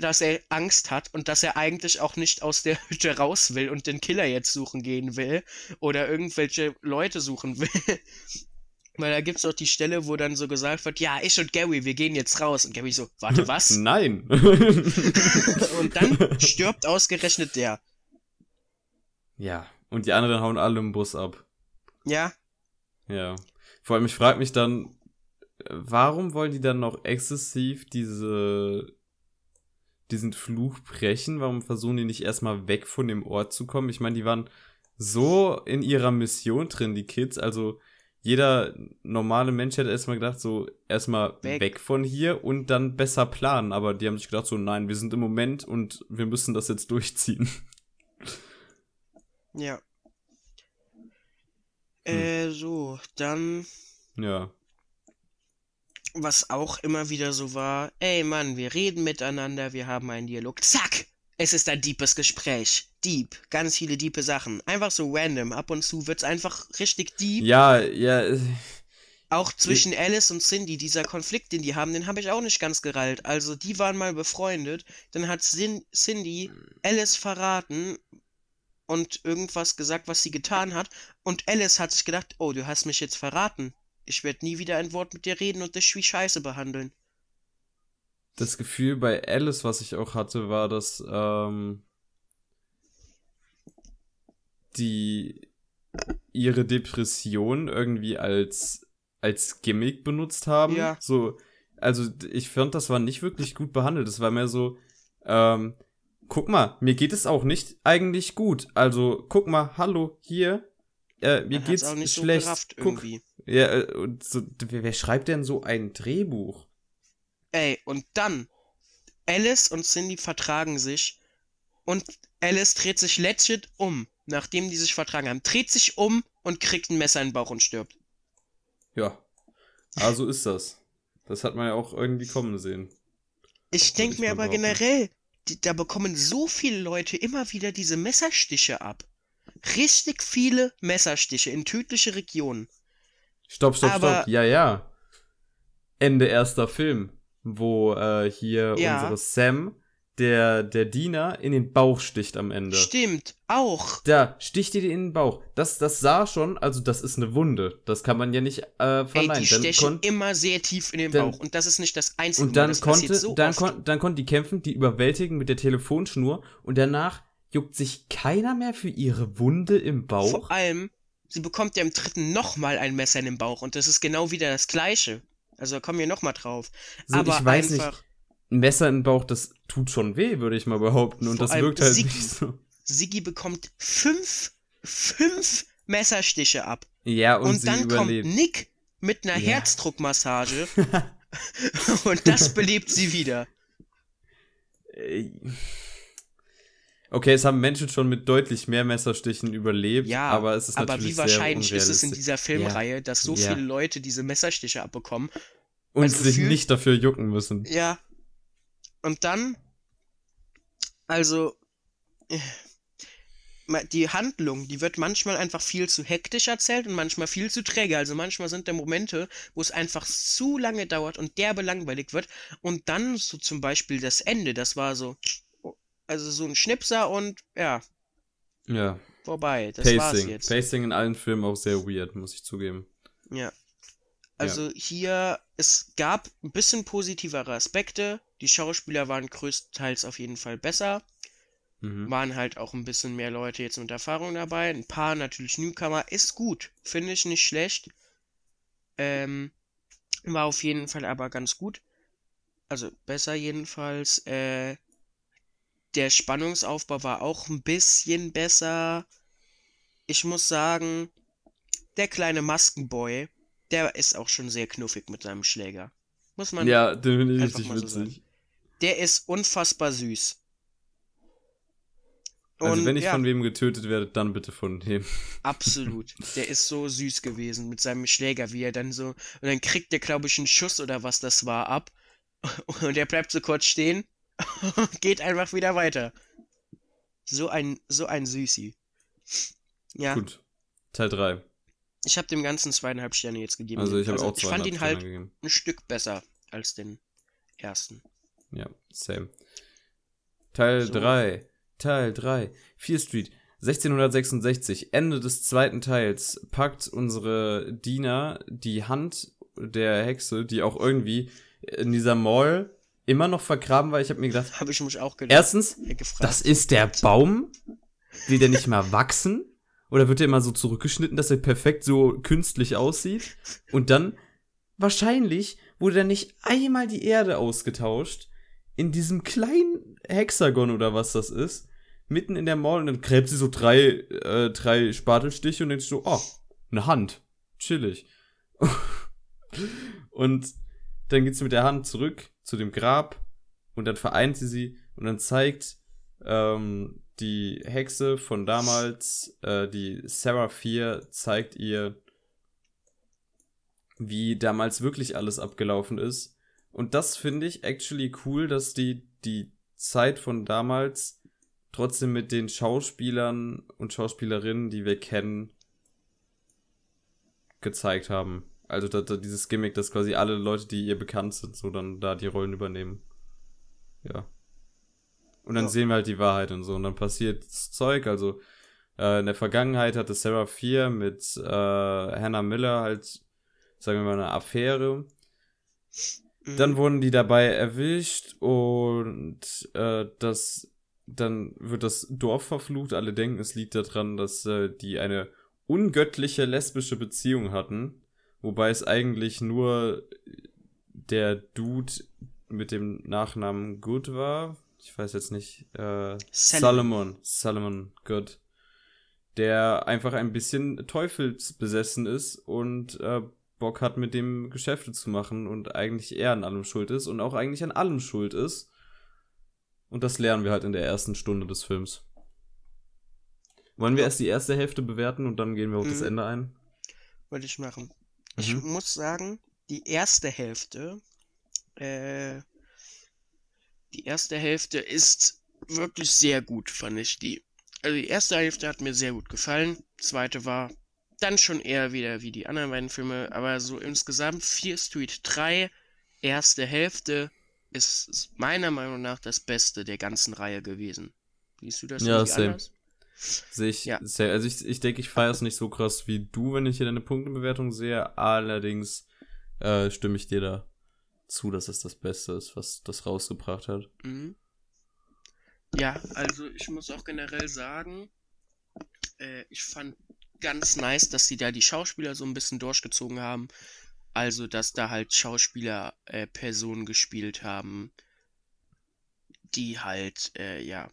dass er Angst hat und dass er eigentlich auch nicht aus der [LAUGHS] Hütte raus will und den Killer jetzt suchen gehen will oder irgendwelche Leute suchen will. [LAUGHS] Weil da gibt's doch die Stelle, wo dann so gesagt wird, ja, ich und Gary, wir gehen jetzt raus. Und Gary so, warte, was? [LAUGHS] Nein. und dann stirbt ausgerechnet der. ja. Und die anderen hauen alle im Bus ab. Ja, Ja. Vor allem, ich frage mich dann, warum wollen die dann noch exzessiv diese, diesen Fluch brechen? Warum versuchen die nicht erstmal weg von dem Ort zu kommen? Ich meine, die waren so in ihrer Mission drin, die Kids. Also, jeder normale Mensch hätte erstmal gedacht, so, erstmal Weg. weg. von hier und dann besser planen. Aber die haben sich gedacht, so, nein, wir sind im Moment und wir müssen das jetzt durchziehen. ja. Äh, so, dann ja. Was auch immer wieder so war, ey Mann, wir reden miteinander, wir haben einen Dialog. Zack! Es ist ein deepes Gespräch. Deep. Ganz viele diepe Sachen. Einfach so random. Ab und zu wird's einfach richtig deep. Ja, ja, äh, Auch zwischen Alice und Cindy, dieser Konflikt, den die haben, den habe ich auch nicht ganz gerallt. Also, die waren mal befreundet. Dann hat Cin Cindy Alice verraten und irgendwas gesagt, was sie getan hat. Und Alice hat sich gedacht, oh, du hast mich jetzt verraten. Ich werde nie wieder ein Wort mit dir reden und dich wie Scheiße behandeln. das Gefühl bei Alice, was ich auch hatte, war, dass ähm, die ihre Depression irgendwie als als Gimmick benutzt haben. Ja. So, also ich fand, das war nicht wirklich gut behandelt. Das war mehr so, ähm, guck mal, mir geht es auch nicht eigentlich gut. Also guck mal, hallo hier, äh, mir geht's auch nicht so schlecht. gerafft guck, irgendwie. ja, äh, und so, wer, schreibt denn so ein Drehbuch? Ey, und dann, Alice und Cindy vertragen sich und Alice dreht sich legit um, nachdem die sich vertragen haben. Dreht sich um und kriegt ein Messer in den Bauch und stirbt. Ja. Aber so ist das. Das hat man ja auch irgendwie kommen sehen. Ich denke mir aber generell, die, da bekommen so viele Leute immer wieder diese Messerstiche ab. Richtig viele Messerstiche in tödliche Regionen. Stopp, stopp, Aber- stopp. Ja, ja. Ende erster Film, wo äh, hier Ja. unsere Sam, der, der Diener, in den Bauch sticht am Ende. Stimmt, auch. Da sticht ihr in den Bauch. Das, das sah schon, also das ist eine Wunde. Das kann man ja nicht äh, Ey, verneinen. die Dann stechen immer sehr tief in den dann- Bauch. Und das ist nicht das einzige und dann Mal, das passiert konnte, so dann, kon dann konnten die kämpfen, die überwältigen mit der Telefonschnur und danach juckt sich keiner mehr für ihre Wunde im Bauch. Vor allem, sie bekommt ja im dritten nochmal ein Messer in den Bauch und das ist genau wieder das gleiche. Also da kommen wir nochmal drauf. So, Aber ich weiß einfach, nicht, ein Messer im Bauch, das tut schon weh, würde ich mal behaupten. Und das wirkt halt Siggi. nicht so. Siggi bekommt fünf, fünf Messerstiche ab. Ja, und, Und, dann überlebt. kommt Nick mit einer Ja. Herzdruckmassage [LAUGHS] und das belebt sie wieder. Okay, es haben Menschen schon mit deutlich mehr Messerstichen überlebt, Ja, aber es ist aber natürlich wie wahrscheinlich ist es in dieser Filmreihe, dass so Ja. viele Leute diese Messerstiche abbekommen? Und also sich gefühlt- nicht dafür jucken müssen. Ja. Und dann, also, äh, die Handlung, die wird manchmal einfach viel zu hektisch erzählt und manchmal viel zu träge. Also manchmal sind da Momente, wo es einfach zu lange dauert und derbe langweilig wird. Und dann so zum Beispiel das Ende, das war so, also so ein Schnipser und ja, Ja, vorbei. Das war's Pacing. jetzt. Pacing in allen Filmen auch sehr weird, muss ich zugeben. Ja. Also hier, es gab ein bisschen positivere Aspekte. Die Schauspieler waren größtenteils auf jeden Fall besser. Mhm. Waren halt auch ein bisschen mehr Leute jetzt mit Erfahrung dabei. Ein paar natürlich Newcomer. Ist gut. Finde ich nicht schlecht. Ähm, war auf jeden Fall aber ganz gut. Also besser jedenfalls. Äh, der Spannungsaufbau war auch ein bisschen besser. Ich muss sagen, der kleine Maskenboy, der ist auch schon sehr knuffig mit seinem Schläger. Muss man. Ja, den finde ich richtig mal so witzig. Der ist unfassbar süß. Also Und wenn ich ja, von wem getötet werde, dann bitte von dem. Absolut. Der ist so süß gewesen mit seinem Schläger, wie er dann so. Und dann kriegt der, glaube ich, einen Schuss oder was das war ab. [LAUGHS] Und er bleibt so kurz stehen [LAUGHS] geht einfach wieder weiter. So ein, so ein Süßi. Ja, Gut. Teil 3. ich habe dem Ganzen zweieinhalb Sterne jetzt gegeben. Also ich habe auch ich fand zweieinhalb ihn halt gegeben. ein Stück besser als den ersten. Ja, same. Teil So. 3. Teil 3. 4 Street. 1666. Ende des zweiten Teils packt unsere Diener die Hand der Hexe, die auch irgendwie in dieser Mall immer noch vergraben war. Ich habe mir gedacht, Habe ich mich auch gedacht. erstens, gefragt. das ist der Baum. Will der nicht mal wachsen? Oder wird der immer so zurückgeschnitten, dass er perfekt so künstlich aussieht? Und dann, wahrscheinlich, wurde dann nicht einmal die Erde ausgetauscht. In diesem kleinen Hexagon oder was das ist. Mitten in der Mall. Und dann gräbt sie so drei, äh, drei Spatelstiche und sich so, oh, eine Hand. Chillig. [LAUGHS] und dann geht sie mit der Hand zurück zu dem Grab. Und dann vereint sie sie. Und dann zeigt ähm, die Hexe von damals, äh, die Sarah 4, zeigt ihr, wie damals wirklich alles abgelaufen ist. Und das finde ich actually cool, dass die die Zeit von damals trotzdem mit den Schauspielern und Schauspielerinnen, die wir kennen, gezeigt haben. Also da, da, dieses Gimmick, dass quasi alle Leute, die ihr bekannt sind, so dann da die Rollen übernehmen. Ja. Und dann Ja. sehen wir halt die Wahrheit und so. Und dann passiert das Zeug. Also äh, in der Vergangenheit hatte Sarah 4 mit äh, Hannah Miller halt, sagen wir mal, eine Affäre. Mhm. Dann wurden die dabei erwischt und äh, das dann wird das Dorf verflucht. Alle denken, es liegt daran, dass äh, die eine ungöttliche lesbische Beziehung hatten, wobei es eigentlich nur der Dude mit dem Nachnamen Good war. Ich weiß jetzt nicht. Äh, Solomon. Solomon Good. Der einfach ein bisschen teufelsbesessen ist und äh, Bock hat, mit dem Geschäfte zu machen und eigentlich er an allem schuld ist und auch eigentlich an allem schuld ist. Und das lernen wir halt in der ersten Stunde des Films. Wollen wir erst die erste Hälfte bewerten und dann gehen wir auf das Mhm. Ende ein? Wollte ich machen. Ich Mhm. muss sagen, die erste Hälfte, äh, die erste Hälfte ist wirklich sehr gut, fand ich die. Also die erste Hälfte hat mir sehr gut gefallen. Zweite war dann schon eher wieder wie die anderen beiden Filme, aber so insgesamt Fear Street 3, erste Hälfte, ist meiner Meinung nach das Beste der ganzen Reihe gewesen. Siehst du das Ja, same. anders? Sehe ich Ja. sehr. Also ich, ich denke, ich feiere es nicht so krass wie du, wenn ich hier deine Punktebewertung sehe. Allerdings äh, stimme ich dir da zu, dass es das Beste ist, was das rausgebracht hat. Mhm. Ja, also ich muss auch generell sagen, äh, ich fand ganz nice, dass sie da die Schauspieler so ein bisschen durchgezogen haben. Also, dass da halt Schauspieler äh, Personen gespielt haben, die halt, äh, ja,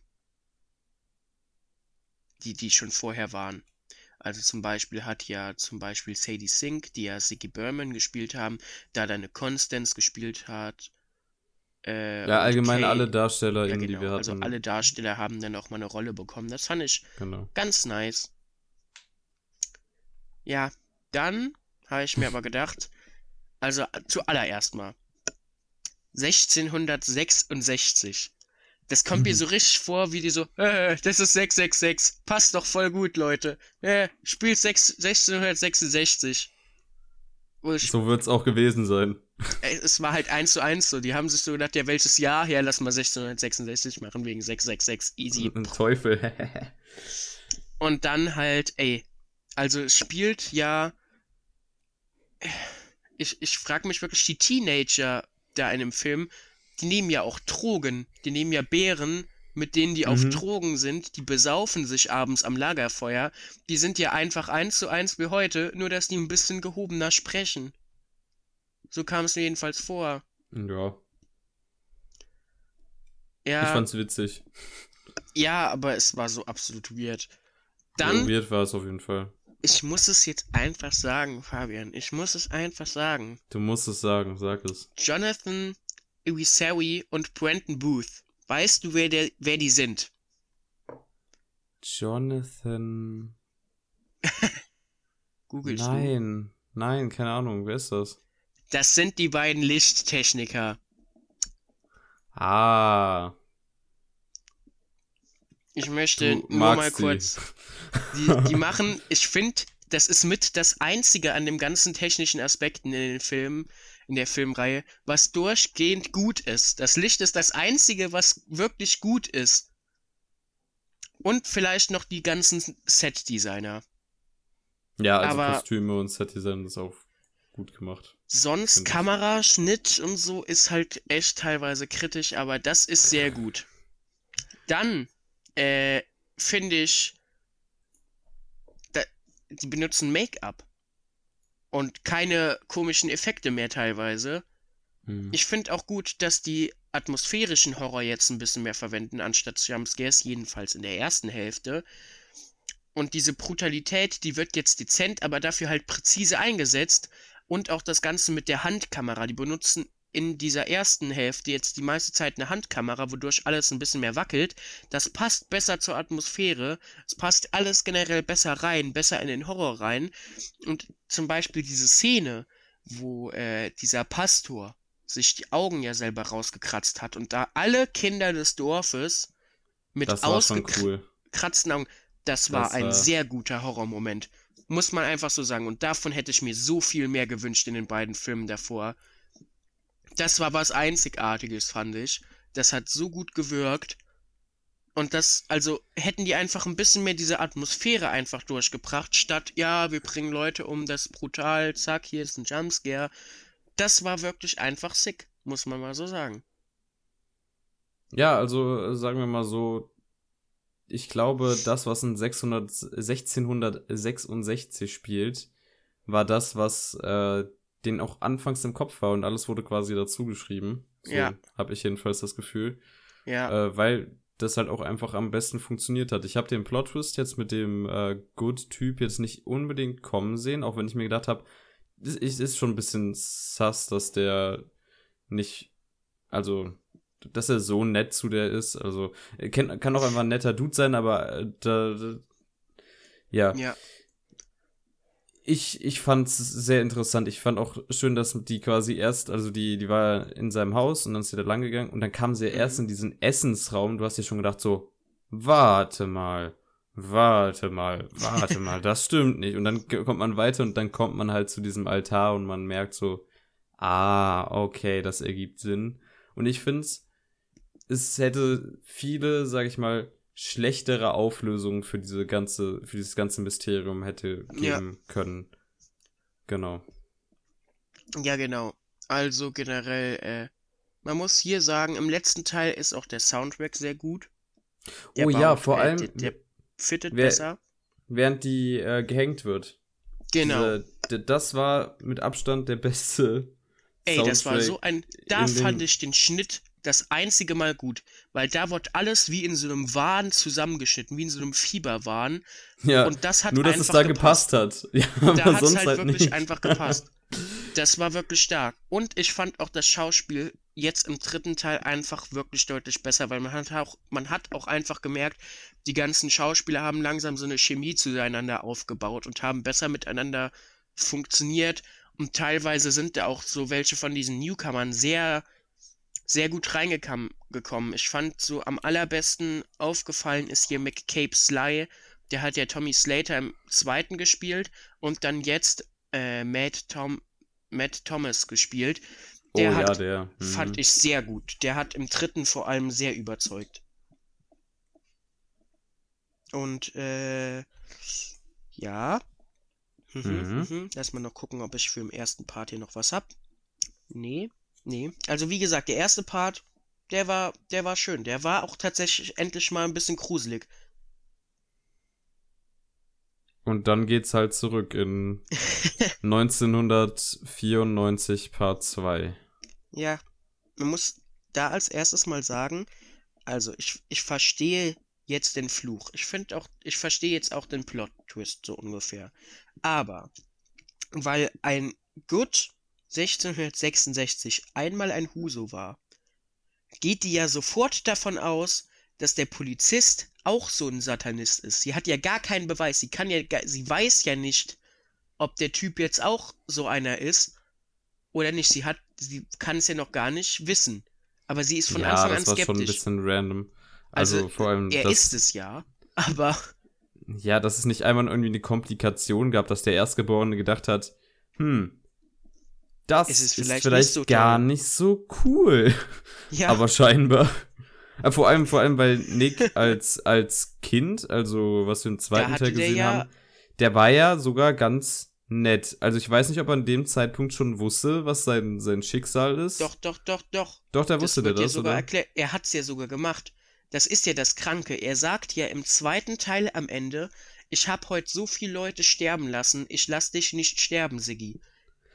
die, die schon vorher waren. Also zum Beispiel hat ja zum Beispiel Sadie Sink, die ja Ziggy Berman gespielt haben, da dann eine Constance gespielt hat. Äh, Ja, allgemein Kay- alle Darsteller, ja, genau. die wir Also hatten. alle Darsteller haben dann auch mal eine Rolle bekommen. Das fand ich Genau. ganz nice. Ja, dann habe ich mir aber [LAUGHS] gedacht, also zuallererst mal 1666. Das kommt mir Mhm. so richtig vor, wie die so, äh, das ist 666. Passt doch voll gut, Leute. Äh, spielt 6, 1666. Wo ich, So wird's auch gewesen sein. es war halt eins zu eins so. Die haben sich so gedacht, ja, welches Jahr? Ja, lass mal 1666 machen, wegen 666. Easy. Ein Teufel. [LAUGHS] Und dann halt, ey, also es spielt ja. Ich, ich frage mich wirklich, die Teenager da in dem Film, die nehmen ja auch Drogen. Die nehmen ja Beeren, mit denen die auf Mhm. Drogen sind. Die besaufen sich abends am Lagerfeuer. Die sind ja einfach eins zu eins wie heute, nur dass die ein bisschen gehobener sprechen. So kam es mir jedenfalls vor. ja, ich Ja, fand's witzig. ja, aber es war so absolut weird. Ja, Dann weird war es auf jeden Fall. Ich muss es jetzt einfach sagen, Fabian. Ich muss es einfach sagen. Du musst es sagen, sag es. Jonathan Iwisawi und Brandon Booth. Weißt du, wer, der, wer die sind? Jonathan. [LAUGHS] Googlest du? Nein, nein, keine Ahnung. Wer ist das? Das sind die beiden Lichttechniker. Ah, Ich möchte du nur mal sie. kurz. [LAUGHS] Die, die machen, ich finde, das ist mit das einzige an dem ganzen technischen Aspekten in den Filmen, in der Filmreihe, was durchgehend gut ist. Das Licht ist das einzige, was wirklich gut ist. Und vielleicht noch die ganzen Set-Designer. Ja, also Aber- Kostüme und Setdesign ist auch gut gemacht. Sonst. Kamera, Schnitt und so ist halt echt teilweise kritisch, aber das ist sehr gut. Dann äh, finde ich, da, die benutzen Make-up und keine komischen Effekte mehr teilweise. Hm. Ich finde auch gut, dass die atmosphärischen Horror jetzt ein bisschen mehr verwenden, anstatt Jumpscares, jedenfalls in der ersten Hälfte. Und diese Brutalität, die wird jetzt dezent, aber dafür halt präzise eingesetzt. Und auch das Ganze mit der Handkamera. Die benutzen in dieser ersten Hälfte jetzt die meiste Zeit eine Handkamera, wodurch alles ein bisschen mehr wackelt. Das passt besser zur Atmosphäre. Es passt alles generell besser rein, besser in den Horror rein. Und zum Beispiel diese Szene, wo äh, dieser Pastor sich die Augen ja selber rausgekratzt hat und da alle Kinder des Dorfes mit ausgekratzten cool. Augen, das war Das ein war- sehr guter Horrormoment. Muss man einfach so sagen. Und davon hätte ich mir so viel mehr gewünscht in den beiden Filmen davor. Das war was Einzigartiges, fand ich. Das hat so gut gewirkt. Und das, also, hätten die einfach ein bisschen mehr diese Atmosphäre einfach durchgebracht, statt, ja, wir bringen Leute um, das ist brutal, zack, hier ist ein Jumpscare. Das war wirklich einfach sick, muss man mal so sagen. Ja, also sagen wir mal so, ich glaube, das, was in 600, 1666 spielt, war das, was äh, denen auch anfangs im Kopf war und alles wurde quasi dazu geschrieben. So Ja. habe ich jedenfalls das Gefühl. Ja, Äh, weil das halt auch einfach am besten funktioniert hat. Ich habe den Plot-Twist jetzt mit dem äh, Good-Typ jetzt nicht unbedingt kommen sehen, auch wenn ich mir gedacht habe, es ist schon ein bisschen sass, dass der nicht, also, dass er so nett zu der ist. Also, er kann, kann auch einfach ein netter Dude sein, aber äh, da, da, ja. ja, Ich, ich fand's sehr interessant. Ich fand auch schön, dass die quasi erst, also die, die war in seinem Haus und dann ist sie da lang gegangen und dann kam sie ja Mhm. erst in diesen Essensraum. Du hast dir schon gedacht so, warte mal, warte mal, warte mal, das stimmt nicht. Und dann kommt man weiter und dann kommt man halt zu diesem Altar und man merkt so, ah, okay, das ergibt Sinn. Und ich find's, es hätte viele, sag ich mal, schlechtere Auflösungen für diese ganze, für dieses ganze Mysterium hätte Ja. geben können. Genau. ja, genau. Also generell, äh, man muss hier sagen, im letzten Teil ist auch der Soundtrack sehr gut. Der oh ja, baut, vor äh, allem, Der, der fittet wer- besser. während die äh, gehängt wird. Genau. Diese, das war mit Abstand der beste. Ey, das war Soundtrack so ein. Da fand ich den Schnitt das einzige Mal gut, weil da wird alles wie in so einem Wahn zusammengeschnitten, wie in so einem Fieberwahn. Ja, Und das hat nur dass es da gepasst, hat. [LAUGHS] Ja, Da aber hat es halt, halt wirklich nicht. einfach gepasst. Das war wirklich stark. Und ich fand auch das Schauspiel jetzt im dritten Teil einfach wirklich deutlich besser, weil man hat auch, man hat auch einfach gemerkt, die ganzen Schauspieler haben langsam so eine Chemie zueinander aufgebaut und haben besser miteinander funktioniert. Und teilweise sind da auch so welche von diesen Newcomern sehr, sehr gut reingekommen. gekommen. Ich fand so am allerbesten aufgefallen ist hier McCabe Sly. Der hat ja Tommy Slater im zweiten gespielt und dann jetzt äh, Matt, Tom, Matt Thomas gespielt. Oh Der ja, hat, der. mhm. fand ich sehr gut. Der hat im dritten vor allem sehr überzeugt. Und äh, ja. Mhm, Mhm. mhm. Lass mal noch gucken, ob ich für den ersten Part hier noch was hab. Nee, nee. Also wie gesagt, der erste Part, der war, der war schön. Der war auch tatsächlich endlich mal ein bisschen gruselig. Und dann geht's halt zurück in [LAUGHS] 1994 Part 2. Ja, man muss da als erstes mal sagen, also ich, ich verstehe jetzt den Fluch. Ich finde auch, ich verstehe jetzt auch den Plot-Twist so ungefähr. Aber, weil ein Good 1666 einmal ein Huso war, geht die ja sofort davon aus, dass der Polizist auch so ein Satanist ist. Sie hat ja gar keinen Beweis. Sie kann ja, sie weiß ja nicht, ob der Typ jetzt auch so einer ist oder nicht. Sie hat, sie kann es ja noch gar nicht wissen. Aber sie ist von ja, Anfang das an war skeptisch. schon ein bisschen random. Also, Also, vor allem, er dass, ist es ja, aber ja, dass es nicht einmal irgendwie eine Komplikation gab, dass der Erstgeborene gedacht hat, hm, das ist ist vielleicht, vielleicht nicht so gar nicht so cool. ja, Aber scheinbar. Aber Vor allem, vor allem, weil Nick als, als Kind, also was wir im zweiten Teil der gesehen ja- haben, der war ja sogar ganz nett. Also ich weiß nicht, ob er an dem Zeitpunkt schon wusste, was sein, sein Schicksal ist. doch, doch, doch, doch. Doch, da wusste der das, sogar oder? erklärt. Er hat es ja sogar gemacht. Das ist ja das Kranke. Er sagt ja im zweiten Teil am Ende, ich habe heute so viele Leute sterben lassen, ich lass dich nicht sterben, Siggi.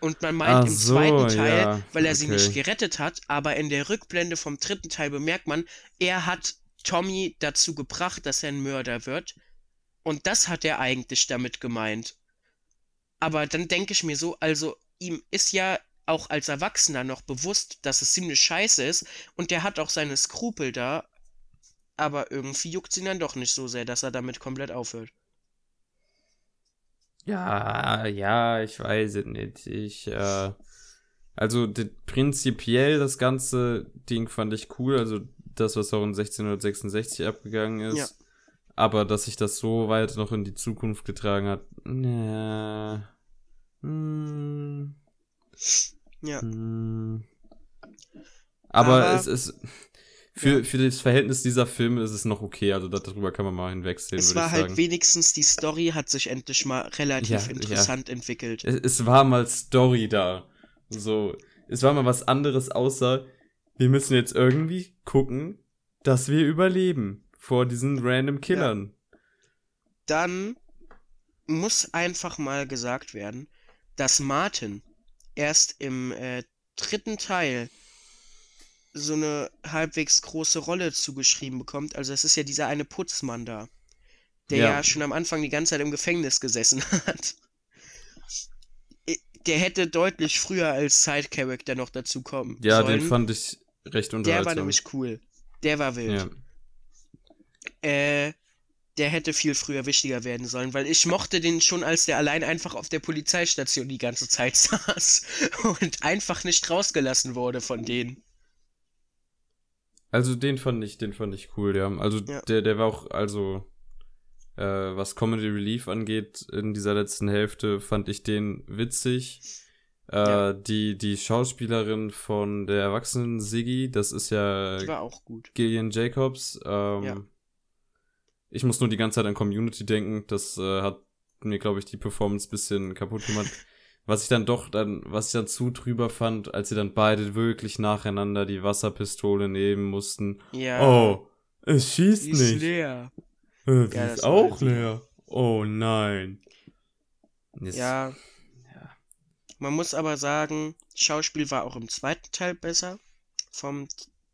Und man meint Ach im so, zweiten Teil, ja, weil er sie nicht okay. gerettet hat, aber in der Rückblende vom dritten Teil bemerkt man, er hat Tommy dazu gebracht, dass er ein Mörder wird. Und das hat er eigentlich damit gemeint. Aber dann denke ich mir so, also ihm ist ja auch als Erwachsener noch bewusst, dass es ziemlich scheiße ist und der hat auch seine Skrupel da, aber irgendwie juckt ihn dann doch nicht so sehr, dass er damit komplett aufhört. Ja, ja, ich weiß es nicht. Ich, äh, also prinzipiell das ganze Ding fand ich cool, also das, was auch in 1666 abgegangen ist. Ja. Aber dass sich das so weit noch in die Zukunft getragen hat, ne. Hm, Ja, hm. Aber, Aber- es ist. Für, Ja. für das Verhältnis dieser Filme ist es noch okay, also darüber kann man mal hinwegsehen, es war halt sagen. wenigstens, die Story hat sich endlich mal relativ Ja, ja. interessant entwickelt. es, es war mal Story da. So, es war mal was anderes, außer wir müssen jetzt irgendwie gucken, dass wir überleben vor diesen random Killern. Dann muss einfach mal gesagt werden, dass Martin erst im äh, dritten Teil so eine halbwegs große Rolle zugeschrieben bekommt. Also es ist ja dieser eine Putzmann da, der Ja. ja. schon am Anfang die ganze Zeit im Gefängnis gesessen [LAUGHS] hat. Der hätte deutlich früher als Side-Character noch dazu kommen Ja, sollen. den fand ich recht der unterhaltsam. war nämlich cool. Der war wild. ja. Äh, der hätte viel früher wichtiger werden sollen, weil ich mochte den schon, als der allein einfach auf der Polizeistation die ganze Zeit [LAUGHS] saß und einfach nicht rausgelassen wurde von denen. Also den fand ich, den fand ich cool, ja. Also Ja. der, der war auch, also äh, was Comedy Relief angeht, in dieser letzten Hälfte fand ich den witzig. Äh, Ja. die, die Schauspielerin von der erwachsenen Siggy, das ist ja Das war auch gut. Gillian Jacobs. Ähm, Ja. Ich muss nur die ganze Zeit an Community denken. Das äh, hat mir, glaube ich, die Performance bisschen kaputt gemacht. [LAUGHS] Was ich dann doch dann, was ich dann zu drüber fand, als sie dann beide wirklich nacheinander die Wasserpistole nehmen mussten. Ja. Oh, es schießt die ist nicht. leer. Äh, sie Ja, ist auch leer. Oh nein. Jetzt- Ja. Man muss aber sagen, Schauspiel war auch im zweiten Teil besser. Vom,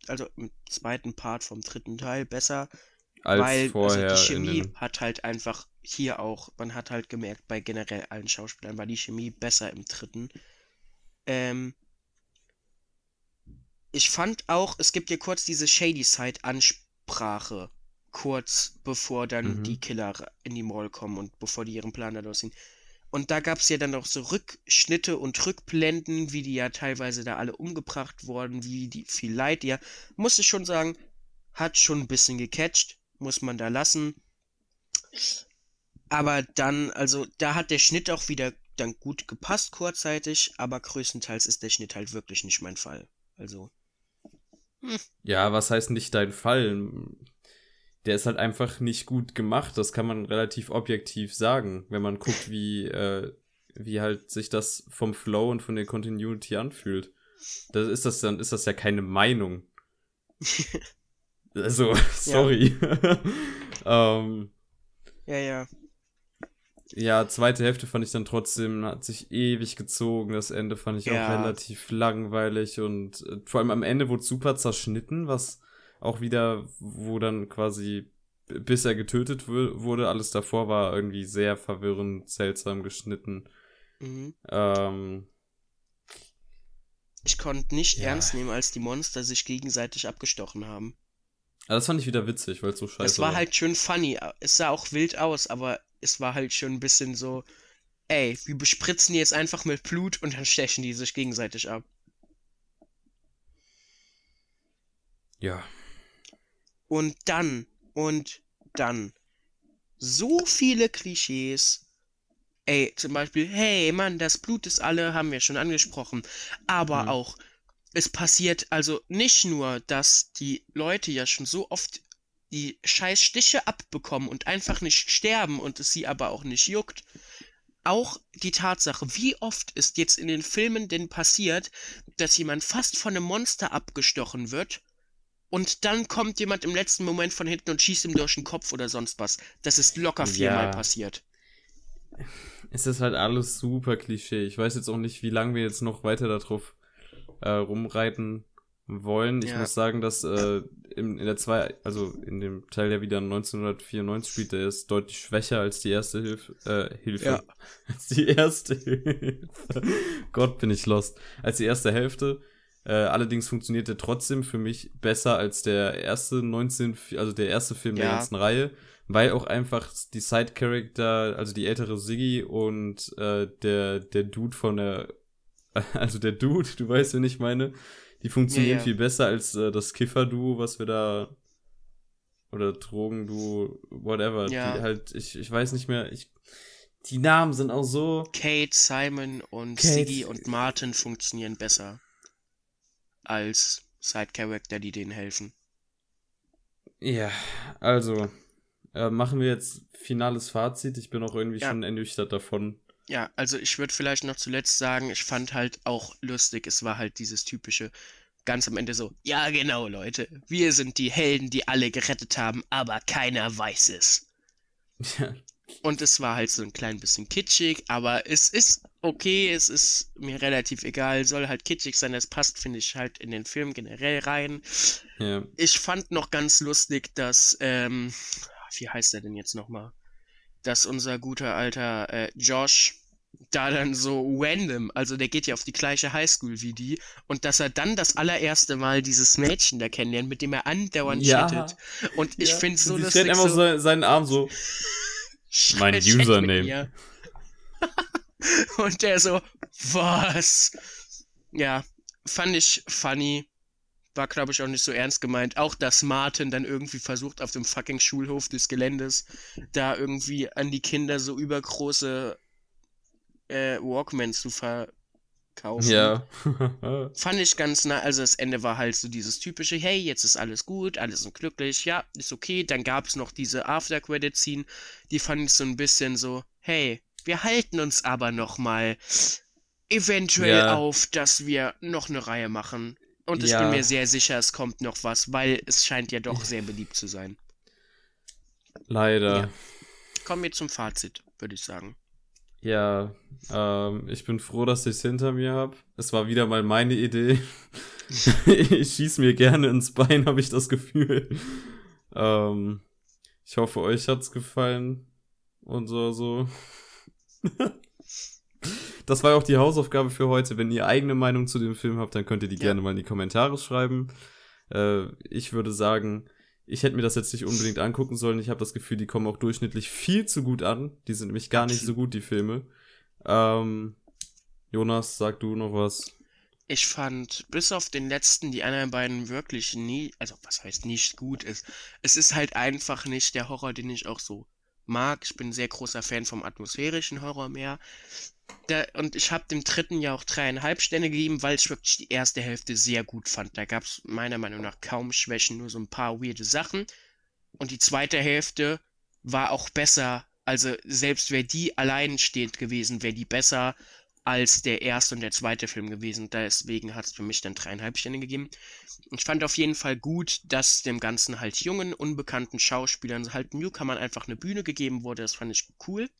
also im zweiten Part vom dritten Teil besser. Als weil vorher also die Chemie hat halt einfach hier auch, man hat halt gemerkt, bei generell allen Schauspielern war die Chemie besser im dritten. Ähm, ich fand auch, es gibt ja kurz diese Shady Side Ansprache, kurz bevor dann Mhm. die Killer in die Mall kommen und bevor die ihren Plan da durchziehen. Und da gab es ja dann auch so Rückschnitte und Rückblenden, wie die ja teilweise da alle umgebracht wurden, wie die viel Leid, ja, muss ich schon sagen, hat schon ein bisschen gecatcht, muss man da lassen. Aber dann, also da hat der Schnitt auch wieder dann gut gepasst kurzzeitig, aber größtenteils ist der Schnitt halt wirklich nicht mein Fall. Also, Ja, was heißt nicht dein Fall? Der ist halt einfach nicht gut gemacht. Das kann man relativ objektiv sagen, wenn man guckt, wie, äh, wie halt sich das vom Flow und von der Continuity anfühlt. Da ist das dann, ist das ja keine Meinung. [LAUGHS] Also, [LAUGHS] sorry. [LAUGHS] ähm, ja, ja. Ja, zweite Hälfte fand ich dann trotzdem, hat sich ewig gezogen. Das Ende fand ich Ja. auch relativ langweilig und äh, vor allem am Ende wurde super zerschnitten, was auch wieder, wo dann quasi, bis er getötet wu- wurde, alles davor war irgendwie sehr verwirrend, seltsam geschnitten. Mhm. Ähm, Ich konnte nicht Ja. ernst nehmen, als die Monster sich gegenseitig abgestochen haben. das fand ich wieder witzig, weil es so scheiße war. Es war halt schön funny. Es sah auch wild aus, aber es war halt schon ein bisschen so, ey, wir bespritzen die jetzt einfach mit Blut und dann stechen die sich gegenseitig ab. Ja. Und dann, und dann, so viele Klischees. Ey, zum Beispiel, hey Mann, das Blut ist alle, haben wir schon angesprochen. Aber mhm. auch, es passiert also nicht nur, dass die Leute ja schon so oft die scheiß Stiche abbekommen und einfach nicht sterben und es sie aber auch nicht juckt. Auch die Tatsache, wie oft ist jetzt in den Filmen denn passiert, dass jemand fast von einem Monster abgestochen wird und dann kommt jemand im letzten Moment von hinten und schießt ihm durch den Kopf oder sonst was. Das ist locker viermal ja. passiert. Es ist halt alles super Klischee. Ich weiß jetzt auch nicht, wie lange wir jetzt noch weiter darauf äh, rumreiten wollen. Ich ja. muss sagen, dass äh, in, in der zwei, also in dem Teil, der wieder 1994 spielt, der ist deutlich schwächer als die erste Hilfe. Äh, Hilfe. Ja. [LAUGHS] Als die erste Hilfe. Gott, bin ich lost. Als die erste Hälfte. Äh, allerdings funktioniert er trotzdem für mich besser als der erste 19, also der erste Film ja. der ganzen Reihe, weil auch einfach die Side-Character, also die ältere Siggy und äh, der, der Dude von der, [LAUGHS] also der Dude, du weißt, wen ich meine, die funktionieren ja, ja. viel besser als äh, das Kiffer-Duo, was wir da oder Drogen-Duo, whatever. Ja. Die halt, ich, ich weiß nicht mehr, ich, die Namen sind auch so. Kate, Simon und Kate. Siggy und Martin funktionieren besser als Side-Character, die denen helfen. Ja, also äh, machen wir jetzt finales Fazit. Ich bin auch irgendwie ja. schon ernüchtert davon. Ja, also ich würde vielleicht noch zuletzt sagen, ich fand halt auch lustig, es war halt dieses typische, ganz am Ende so, ja genau Leute, wir sind die Helden, die alle gerettet haben, aber keiner weiß es. Ja. Und es war halt so ein klein bisschen kitschig, aber es ist okay, es ist mir relativ egal, soll halt kitschig sein, es passt, finde ich, halt in den Film generell rein. Ja. Ich fand noch ganz lustig, dass, ähm, wie heißt er denn jetzt nochmal? Dass unser guter alter äh, Josh da dann so random, also der geht ja auf die gleiche Highschool wie die, und dass er dann das allererste Mal dieses Mädchen da kennenlernt, mit dem er andauernd ja. chattet. Und ich ja. finde so, dass. Ich einfach so seinen Arm so. [LAUGHS] mein Username. [LAUGHS] Und der so, was? Ja, fand ich funny. War, glaube ich, auch nicht so ernst gemeint. Auch, dass Martin dann irgendwie versucht, auf dem fucking Schulhof des Geländes da irgendwie an die Kinder so übergroße äh, Walkmans zu verkaufen. Ja. [LAUGHS] Fand ich ganz nah. Also das Ende war halt so dieses typische, hey, jetzt ist alles gut, alles ist glücklich, ja, ist okay. Dann gab es noch diese After-Credit-Scene, die fand ich so ein bisschen so, hey, wir halten uns aber noch mal eventuell ja. auf, dass wir noch eine Reihe machen. Und ich ja. bin mir sehr sicher, es kommt noch was, weil es scheint ja doch sehr beliebt zu sein. Leider. Ja. Kommen wir zum Fazit, würde ich sagen. Ja, ähm, ich bin froh, dass ich es hinter mir habe. Es war wieder mal meine Idee. [LAUGHS] ich schieß mir gerne ins Bein, habe ich das Gefühl. Ähm, ich hoffe, euch hat's gefallen. Und so, so. [LAUGHS] das war auch die Hausaufgabe für heute. Wenn ihr eigene Meinung zu dem Film habt, dann könnt ihr die ja. gerne mal in die Kommentare schreiben. Äh, ich würde sagen, ich hätte mir das jetzt nicht unbedingt angucken sollen. Ich habe das Gefühl, die kommen auch durchschnittlich viel zu gut an. Die sind nämlich gar nicht so gut, die Filme. Ähm, Jonas, sag du noch was? Ich fand, bis auf den letzten, die anderen beiden wirklich nie, also was heißt nicht gut ist. Es ist halt einfach nicht der Horror, den ich auch so mag. Ich bin ein sehr großer Fan vom atmosphärischen Horror mehr. Da, und ich habe dem dritten ja auch dreieinhalb Sterne gegeben, weil ich wirklich die erste Hälfte sehr gut fand. Da gab es meiner Meinung nach kaum Schwächen, nur so ein paar weirde Sachen. Und die zweite Hälfte war auch besser. Also selbst wäre die alleinstehend gewesen, wäre die besser als der erste und der zweite Film gewesen. Deswegen hat es für mich dann dreieinhalb Sterne gegeben. Ich fand auf jeden Fall gut, dass dem Ganzen halt jungen, unbekannten Schauspielern, halt Newcomern einfach eine Bühne gegeben wurde. Das fand ich cool,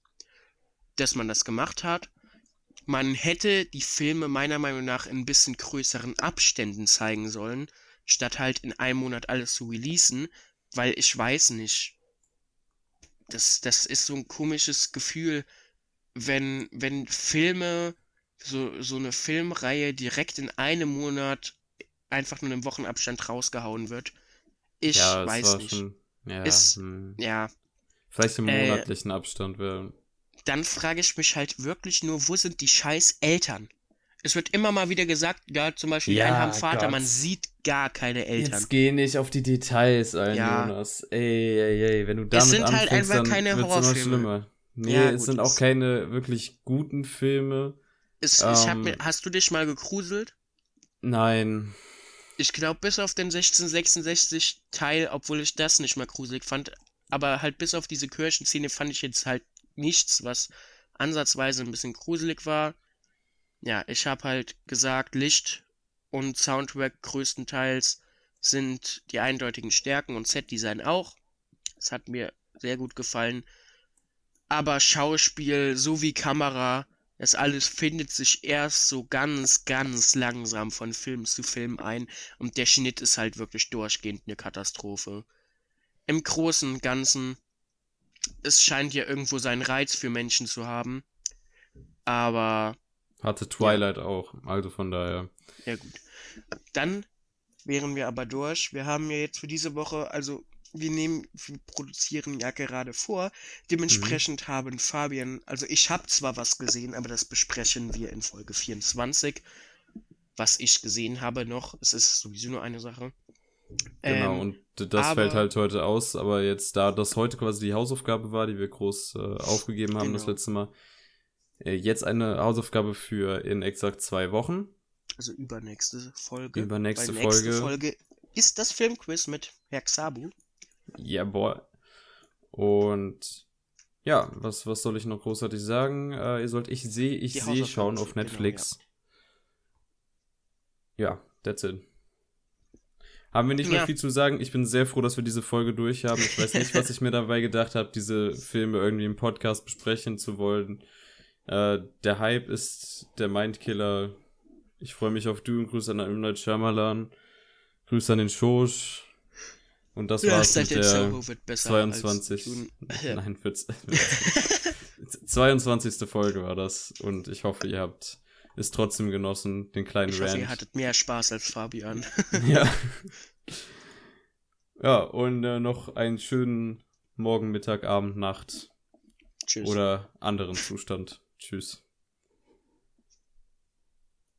dass man das gemacht hat. Man hätte die Filme meiner Meinung nach in ein bisschen größeren Abständen zeigen sollen, statt halt in einem Monat alles zu releasen, weil ich weiß nicht. Das, das ist so ein komisches Gefühl, wenn, wenn Filme, so, so eine Filmreihe direkt in einem Monat einfach nur im Wochenabstand rausgehauen wird. Ich ja, weiß nicht. schon. Ja, Ist- hm. Ja, Vielleicht im äh, monatlichen Abstand wäre. Dann frage ich mich halt wirklich nur, wo sind die scheiß Eltern? Es wird immer mal wieder gesagt, ja, zum Beispiel die Ja, einen haben Vater, Gott. man sieht gar keine Eltern. Jetzt geh nicht auf die Details ein, Ja. Jonas. Ey, ey, ey, wenn du damit sind halt anfängst, einfach dann keine Horrorfilme. schlimmer. Nee, Ja, es gut, sind auch es- keine wirklich guten Filme. Es, hab ähm, mir, hast du dich mal gegruselt? Nein. Ich glaube, bis auf den 1666 Teil, obwohl ich das nicht mal gruselig fand, aber halt bis auf diese Kirchenszene fand ich jetzt halt nichts, was ansatzweise ein bisschen gruselig war. Ja, ich habe halt gesagt, Licht und Soundtrack größtenteils sind die eindeutigen Stärken und Setdesign auch. Es hat mir sehr gut gefallen. Aber Schauspiel sowie Kamera, das alles findet sich erst so ganz, ganz langsam von Film zu Film ein. Und der Schnitt ist halt wirklich durchgehend eine Katastrophe. Im Großen und Ganzen, es scheint ja irgendwo seinen Reiz für Menschen zu haben. Aber, Hatte Twilight auch. Also von daher. ja gut. Dann wären wir aber durch. Wir haben ja jetzt für diese Woche, also wir nehmen, wir produzieren ja gerade vor. Dementsprechend haben Fabian, also ich habe zwar was gesehen, aber das besprechen wir in Folge 24. Was ich gesehen habe noch, es ist sowieso nur eine Sache. Genau, Ähm, und das aber- fällt halt heute aus, aber jetzt, da das heute quasi die Hausaufgabe war, die wir groß äh, aufgegeben haben das Genau. letzte Mal, äh, jetzt eine Hausaufgabe für in exakt zwei Wochen. Also übernächste Folge. Übernächste nächste Folge. Folge ist das Filmquiz mit Herr Xabu. Jawohl. Und ja, was, was soll ich noch großartig sagen? Äh, ihr sollt Ich sehe, ich sehe schauen auf genau, Netflix. ja. that's it. Haben wir nicht mehr Ja. viel zu sagen. Ich bin sehr froh, dass wir diese Folge durch haben. Ich weiß nicht, was ich mir dabei gedacht habe, diese Filme irgendwie im Podcast besprechen zu wollen. Äh, der Hype ist der Mindkiller. Ich freue mich auf du und Grüße an M. Night Shyamalan. Grüße an den Schosch. Und das war's mit der wird besser als 22. Dune. [LAUGHS] Nein, 14. 22. [LAUGHS] Folge war das. Und ich hoffe, ihr habt es trotzdem genossen, den kleinen Ich hoffe, Rant. ihr hattet mehr Spaß als Fabian. [LAUGHS] ja. [LAUGHS] Ja, und äh, noch einen schönen Morgen, Mittag, Abend, Nacht Tschüss. oder anderen Zustand. Tschüss.